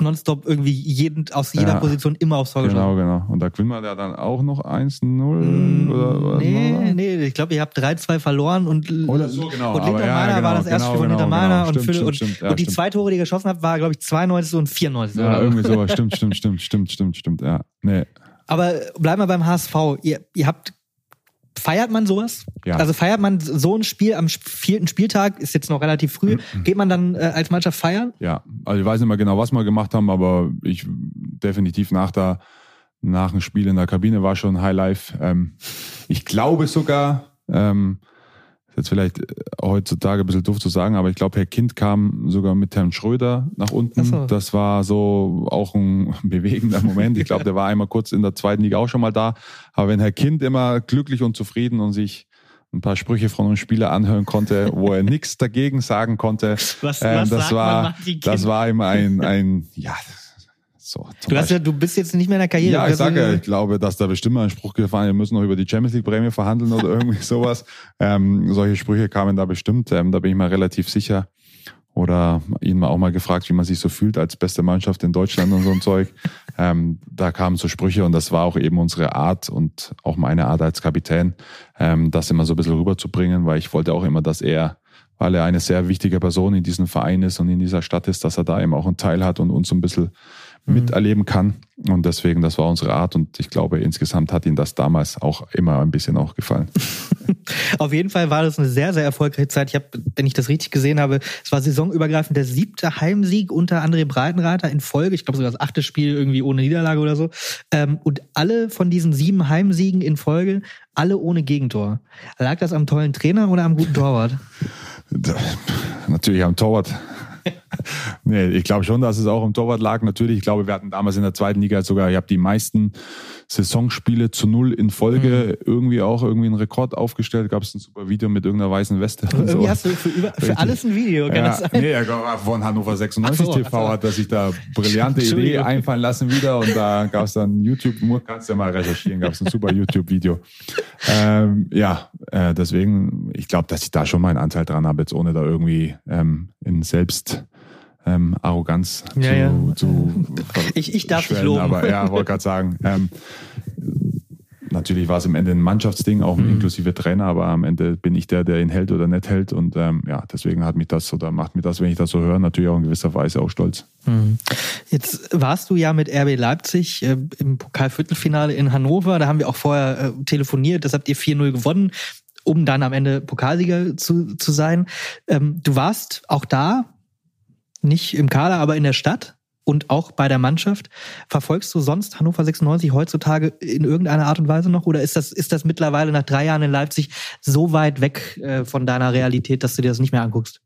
nonstop irgendwie jeden, aus jeder ja, Position immer aufs Tor Genau, genau. Und da gewinnen wir ja dann auch noch 1-0 mm, oder Nee, nee, ich glaube, ihr habt 3-2 verloren und, oder so, genau. und Lintermeiner ja, genau, war das erste genau, Spiel von genau, Lintermeiner genau. und Fülle. und, stimmt, und die stimmt. zwei Tore, die ihr geschossen habt, war, glaube ich, 92 und 94. Ja, irgendwie so. Stimmt, stimmt, stimmt, stimmt, stimmt, stimmt, ja. Nee. Aber bleiben wir beim HSV. Ihr, ihr habt Feiert man sowas? Ja. Also feiert man so ein Spiel am vierten Spieltag, ist jetzt noch relativ früh, mhm. geht man dann äh, als Mannschaft feiern? Ja, also ich weiß nicht mehr genau, was wir gemacht haben, aber ich definitiv nach der nach dem Spiel in der Kabine war schon High Life. Ähm, ich glaube sogar, ähm, jetzt vielleicht äh, heutzutage ein bisschen doof zu sagen, aber ich glaube, Herr Kind kam sogar mit Herrn Schröder nach unten. So. Das war so auch ein bewegender Moment. Ich glaube, der war einmal kurz in der zweiten Liga auch schon mal da. Aber wenn Herr Kind immer glücklich und zufrieden und sich ein paar Sprüche von einem Spieler anhören konnte, wo er nichts dagegen sagen konnte, was, äh, was das war, das war ihm ein, ein, ja, so, du, hast ja, du bist jetzt nicht mehr in der Karriere. Ja, ich sage ja, ich glaube, dass da bestimmt mal ein Spruch gefallen, wir müssen noch über die Champions League Prämie verhandeln oder irgendwie sowas. Ähm, solche Sprüche kamen da bestimmt, ähm, da bin ich mal relativ sicher. Oder ihn mal auch mal gefragt, wie man sich so fühlt als beste Mannschaft in Deutschland und so ein Zeug. Ähm, da kamen so Sprüche und das war auch eben unsere Art und auch meine Art als Kapitän, ähm, das immer so ein bisschen rüberzubringen, weil ich wollte auch immer, dass er weil er eine sehr wichtige Person in diesem Verein ist und in dieser Stadt ist, dass er da eben auch einen Teil hat und uns so ein bisschen Mhm. miterleben kann. Und deswegen, das war unsere Art und ich glaube, insgesamt hat ihm das damals auch immer ein bisschen auch gefallen. Auf jeden Fall war das eine sehr, sehr erfolgreiche Zeit. Ich habe, wenn ich das richtig gesehen habe, es war saisonübergreifend der siebte Heimsieg unter André Breitenreiter in Folge. Ich glaube sogar das achte Spiel irgendwie ohne Niederlage oder so. Ähm, und alle von diesen sieben Heimsiegen in Folge, alle ohne Gegentor. Lag das am tollen Trainer oder am guten Torwart? Natürlich am Torwart. nee, ich glaube schon, dass es auch im Torwart lag. Natürlich, ich glaube, wir hatten damals in der zweiten Liga sogar, ich habe die meisten Saisonspiele zu null in Folge mhm. irgendwie auch irgendwie einen Rekord aufgestellt. Gab es ein super Video mit irgendeiner weißen Weste. Irgendwie so. hast du für, über, für alles ein Video, kann ja, das sein? Nee, von Hannover 96 so, TV also. hat er sich da brillante Idee einfallen lassen wieder und da gab es dann YouTube, kannst du ja mal recherchieren, gab es ein super YouTube-Video. ähm, ja, äh, deswegen, ich glaube, dass ich da schon meinen Anteil dran habe, jetzt ohne da irgendwie ähm, in Selbst ähm, Arroganz ja, zu, ja. zu ich, ich darf dich loben. Aber ja, wollte gerade sagen, ähm, natürlich war es am Ende ein Mannschaftsding, auch mhm. inklusive Trainer, aber am Ende bin ich der, der ihn hält oder nicht hält. Und ähm, ja, deswegen hat mich das oder macht mich das, wenn ich das so höre, natürlich auch in gewisser Weise auch stolz. Mhm. Jetzt warst du ja mit RB Leipzig äh, im Pokalviertelfinale in Hannover. Da haben wir auch vorher äh, telefoniert. Das habt ihr 4-0 gewonnen um dann am Ende Pokalsieger zu, zu sein. Ähm, du warst auch da nicht im Kader, aber in der Stadt und auch bei der Mannschaft. Verfolgst du sonst Hannover 96 heutzutage in irgendeiner Art und Weise noch? Oder ist das, ist das mittlerweile nach drei Jahren in Leipzig so weit weg äh, von deiner Realität, dass du dir das nicht mehr anguckst?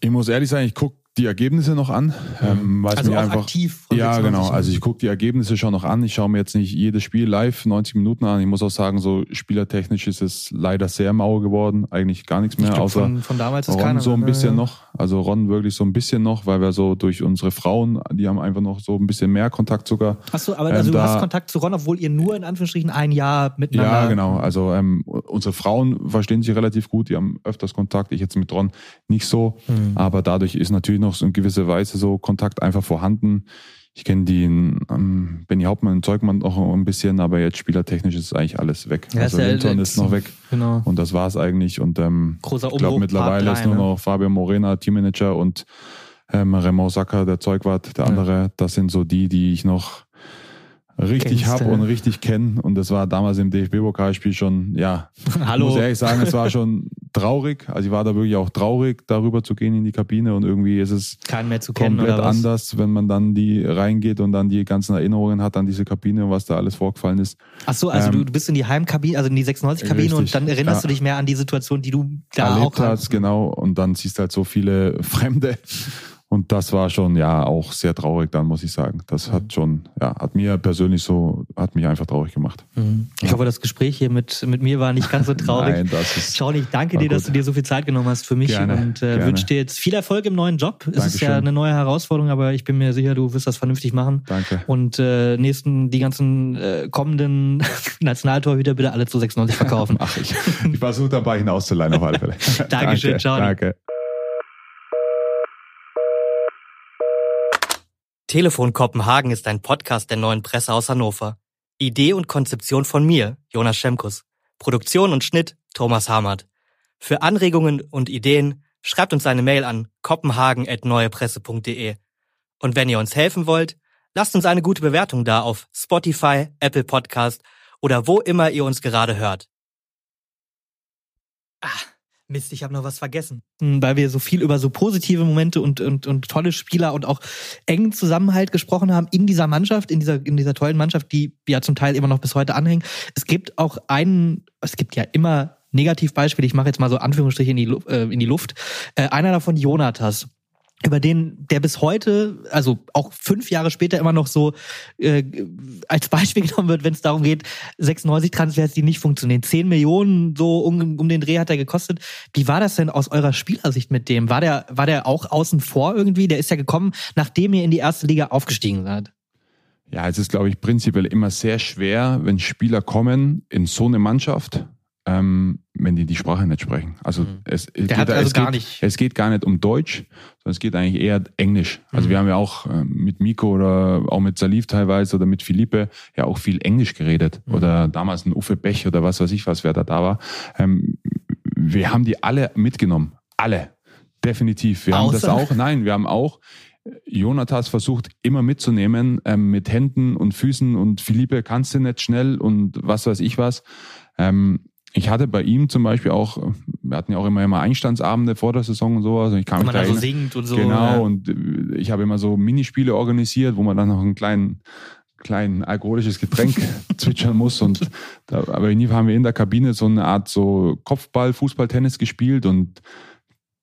Ich muss ehrlich sagen, ich gucke die Ergebnisse noch an. Ähm, also mir einfach, aktiv. Ja, genau. Also ich gucke die Ergebnisse schon noch an. Ich schaue mir jetzt nicht jedes Spiel live 90 Minuten an. Ich muss auch sagen, so spielertechnisch ist es leider sehr mau geworden. Eigentlich gar nichts mehr, glaub, außer von, von damals ist Ron keiner so ein bisschen ja. noch. Also Ron wirklich so ein bisschen noch, weil wir so durch unsere Frauen, die haben einfach noch so ein bisschen mehr Kontakt sogar. Hast du, aber Ähm, also du hast Kontakt zu Ron, obwohl ihr nur in Anführungsstrichen ein Jahr miteinander. Ja, genau. Also ähm, unsere Frauen verstehen sich relativ gut, die haben öfters Kontakt. Ich jetzt mit Ron nicht so, Hm. aber dadurch ist natürlich noch so in gewisser Weise so Kontakt einfach vorhanden. Ich kenne die ähm, Benny Hauptmann und Zeugmann noch ein bisschen, aber jetzt spielertechnisch ist eigentlich alles weg. Ja, also ja Linton ist noch weg Genau. und das war's eigentlich. Und ähm, Großer ich glaube mittlerweile Part ist nur ne? noch Fabio Morena, Teammanager und ähm, Raymond Sacker, der Zeugwart, der Ja. andere. Das sind so die, die ich noch richtig Kennst hab und richtig kenne. Und das war damals im DFB-Pokalspiel schon, ja, ich Hallo. muss ehrlich sagen, es war schon traurig. Also ich war da wirklich auch traurig, darüber zu gehen in die Kabine und irgendwie ist es Keinen mehr zu kennen komplett was? anders, wenn man dann die reingeht und dann die ganzen Erinnerungen hat an diese Kabine und was da alles vorgefallen ist. Ach so, also Ähm, du, bist in die Heimkabine, also in die 96-Kabine und dann erinnerst ja. du dich mehr an die Situation, die du da erlebt auch hast, genau. Und dann siehst du halt so viele Fremde. Und das war schon, ja, auch sehr traurig dann, muss ich sagen. Das Mhm. hat schon, ja, hat mir persönlich so, hat mich einfach traurig gemacht. Mhm. Ich hoffe, das Gespräch hier mit, mit mir war nicht ganz so traurig. Nein, das ist, Charlie, ich danke dir, dass gut. du dir so viel Zeit genommen hast für mich Gerne, und äh, wünsche dir jetzt viel Erfolg im neuen Job. Es ist ja Dankeschön. eine neue Herausforderung, aber ich bin mir sicher, du wirst das vernünftig machen. danke. Und äh, nächsten, die ganzen äh, kommenden Nationaltorhüter bitte alle zu 96 verkaufen. Mach ich. Ich versuche dabei hinauszuleihen auf alle Fälle. Dankeschön, danke, ciao. Danke. Telefon Kopenhagen ist ein Podcast der neuen Presse aus Hannover. Idee und Konzeption von mir, Jonas Schemkus. Produktion und Schnitt, Thomas Hamert. Für Anregungen und Ideen schreibt uns eine Mail an kopenhagen.neuepresse.de. Und wenn ihr uns helfen wollt, lasst uns eine gute Bewertung da auf Spotify, Apple Podcast oder wo immer ihr uns gerade hört. Ah, Mist, ich habe noch was vergessen. Weil wir so viel über so positive Momente und, und, und tolle Spieler und auch engen Zusammenhalt gesprochen haben in dieser Mannschaft, in dieser, in dieser tollen Mannschaft, die ja zum Teil immer noch bis heute anhängen. Es gibt auch einen, es gibt ja immer Negativbeispiele, ich mache jetzt mal so Anführungsstriche in die, äh, in die Luft. Äh, einer davon Jonathas über den, der bis heute, also auch fünf Jahre später immer noch so äh, als Beispiel genommen wird, wenn es darum geht, 96 Transfers, die nicht funktionieren. 10 Millionen so um, um den Dreh hat er gekostet. Wie war das denn aus eurer Spielersicht mit dem? War der, war der auch außen vor irgendwie? Der ist ja gekommen, nachdem ihr in die erste Liga aufgestiegen seid. Ja, es ist, glaube ich, prinzipiell immer sehr schwer, wenn Spieler kommen in so eine Mannschaft, ähm, wenn die die Sprache nicht sprechen. Also Mhm. es, es geht, also es gar geht, nicht- Es geht gar nicht um Deutsch, sondern es geht eigentlich eher Englisch. Also Mhm. wir haben ja auch ähm, mit Miko oder auch mit Salif teilweise oder mit Philippe ja auch viel Englisch geredet. Mhm. Oder damals ein Uffe Bech oder was weiß ich was, wer da da war. Ähm, wir haben die alle mitgenommen. Alle. Definitiv. Wir haben das Außer- auch. Nein, wir haben auch Jonathas versucht immer mitzunehmen ähm, mit Händen und Füßen und Philippe kannst du nicht schnell und was weiß ich was. Ähm, ich hatte bei ihm zum Beispiel auch, wir hatten ja auch immer immer Einstandsabende vor der Saison und sowas. Und ich Wenn mich man da so singt und so. Genau, ja. und äh, ich habe immer so Minispiele organisiert, wo man dann noch einen kleinen, kleinen alkoholisches Getränk zwitschern muss. Und da, aber nie haben wir in der Kabine so eine Art so Kopfball, Fußball, Tennis gespielt und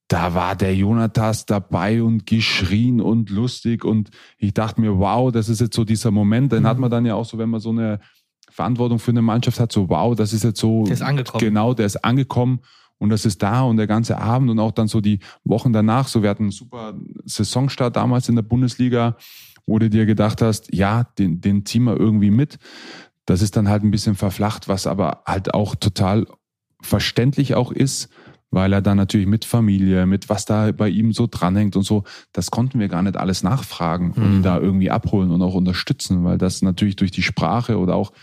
da war der Jonathas dabei und geschrien und lustig und ich dachte mir, wow, das ist jetzt so dieser Moment. Den Mhm. hat man dann ja auch so, wenn man so eine Verantwortung für eine Mannschaft hat, so wow, das ist jetzt so Der ist angekommen. Genau, der ist angekommen und das ist da und der ganze Abend und auch dann so die Wochen danach. So, wir hatten einen super Saisonstart damals in der Bundesliga, wo du dir gedacht hast, ja, den, den ziehen wir irgendwie mit. Das ist dann halt ein bisschen verflacht, was aber halt auch total verständlich auch ist, weil er dann natürlich mit Familie, mit was da bei ihm so dranhängt und so, das konnten wir gar nicht alles nachfragen und Mhm. da irgendwie abholen und auch unterstützen, weil das natürlich durch die Sprache oder auch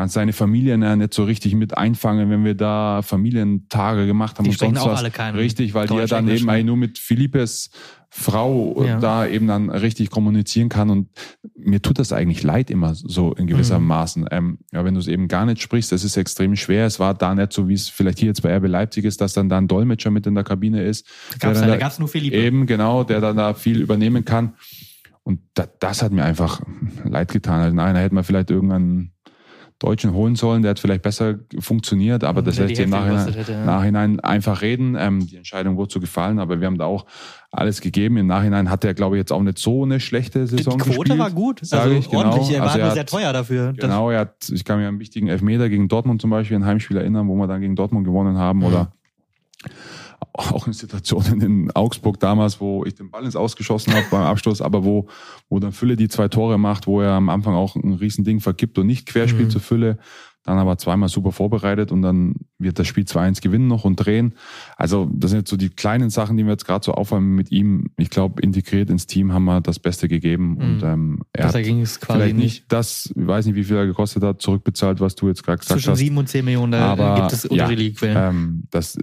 kannst seine Familie ja nicht so richtig mit einfangen, wenn wir da Familientage gemacht haben Die und sprechen sonst auch was. alle kein Richtig, weil die ja dann Englisch, eben nur mit Philippes Frau ja. da eben dann richtig kommunizieren kann. Und mir tut das eigentlich leid immer so in gewissermaßen. Mhm. Ähm, ja, wenn du es eben gar nicht sprichst, das ist extrem schwer. Es war da nicht so, wie es vielleicht hier jetzt bei RB Leipzig ist, dass dann da ein Dolmetscher mit in der Kabine ist. Gab's da, da gab's nur Philippe. Eben, genau, der dann da viel übernehmen kann. Und da, das hat mir einfach leid getan. Also nein, da hätte man vielleicht irgendeinen Deutschen holen sollen, der hat vielleicht besser funktioniert, aber das lässt sich im Nachhinein, hätte, ja. Nachhinein, einfach reden. Ähm, die Entscheidung wurde so gefallen, aber wir haben da auch alles gegeben. Im Nachhinein hat er, glaube ich, jetzt auch nicht so eine schlechte Saison Die Quote gespielt, war gut, also ich, genau. ordentlich. Er war also er hat, sehr teuer dafür. Genau, er hat, ich kann mich an einen wichtigen Elfmeter gegen Dortmund zum Beispiel, ein Heimspiel erinnern, wo wir dann gegen Dortmund gewonnen haben mhm. oder auch in Situationen in Augsburg damals, wo ich den Ball ins Ausgeschossen habe beim Abschluss, aber wo, wo dann Fülle die zwei Tore macht, wo er am Anfang auch ein Riesending vergibt und nicht querspielt mhm. zu Fülle, dann aber zweimal super vorbereitet und dann wird das Spiel 2-1 gewinnen noch und drehen. Also das sind jetzt so die kleinen Sachen, die wir jetzt gerade so auffallen mit ihm. Ich glaube, integriert ins Team haben wir das Beste gegeben mhm. und ähm, er Besser hat ging es quasi vielleicht nicht das, ich weiß nicht, wie viel er gekostet hat, zurückbezahlt, was du jetzt gerade gesagt Zwischen hast. Zwischen sieben und zehn Millionen, da aber, gibt es unterschiedliche ja, Ähm, das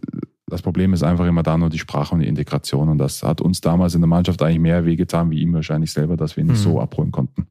das Problem ist einfach immer da nur die Sprache und die Integration. Und das hat uns damals in der Mannschaft eigentlich mehr wehgetan, wie ihm wahrscheinlich selber, dass wir ihn mhm. so abholen konnten.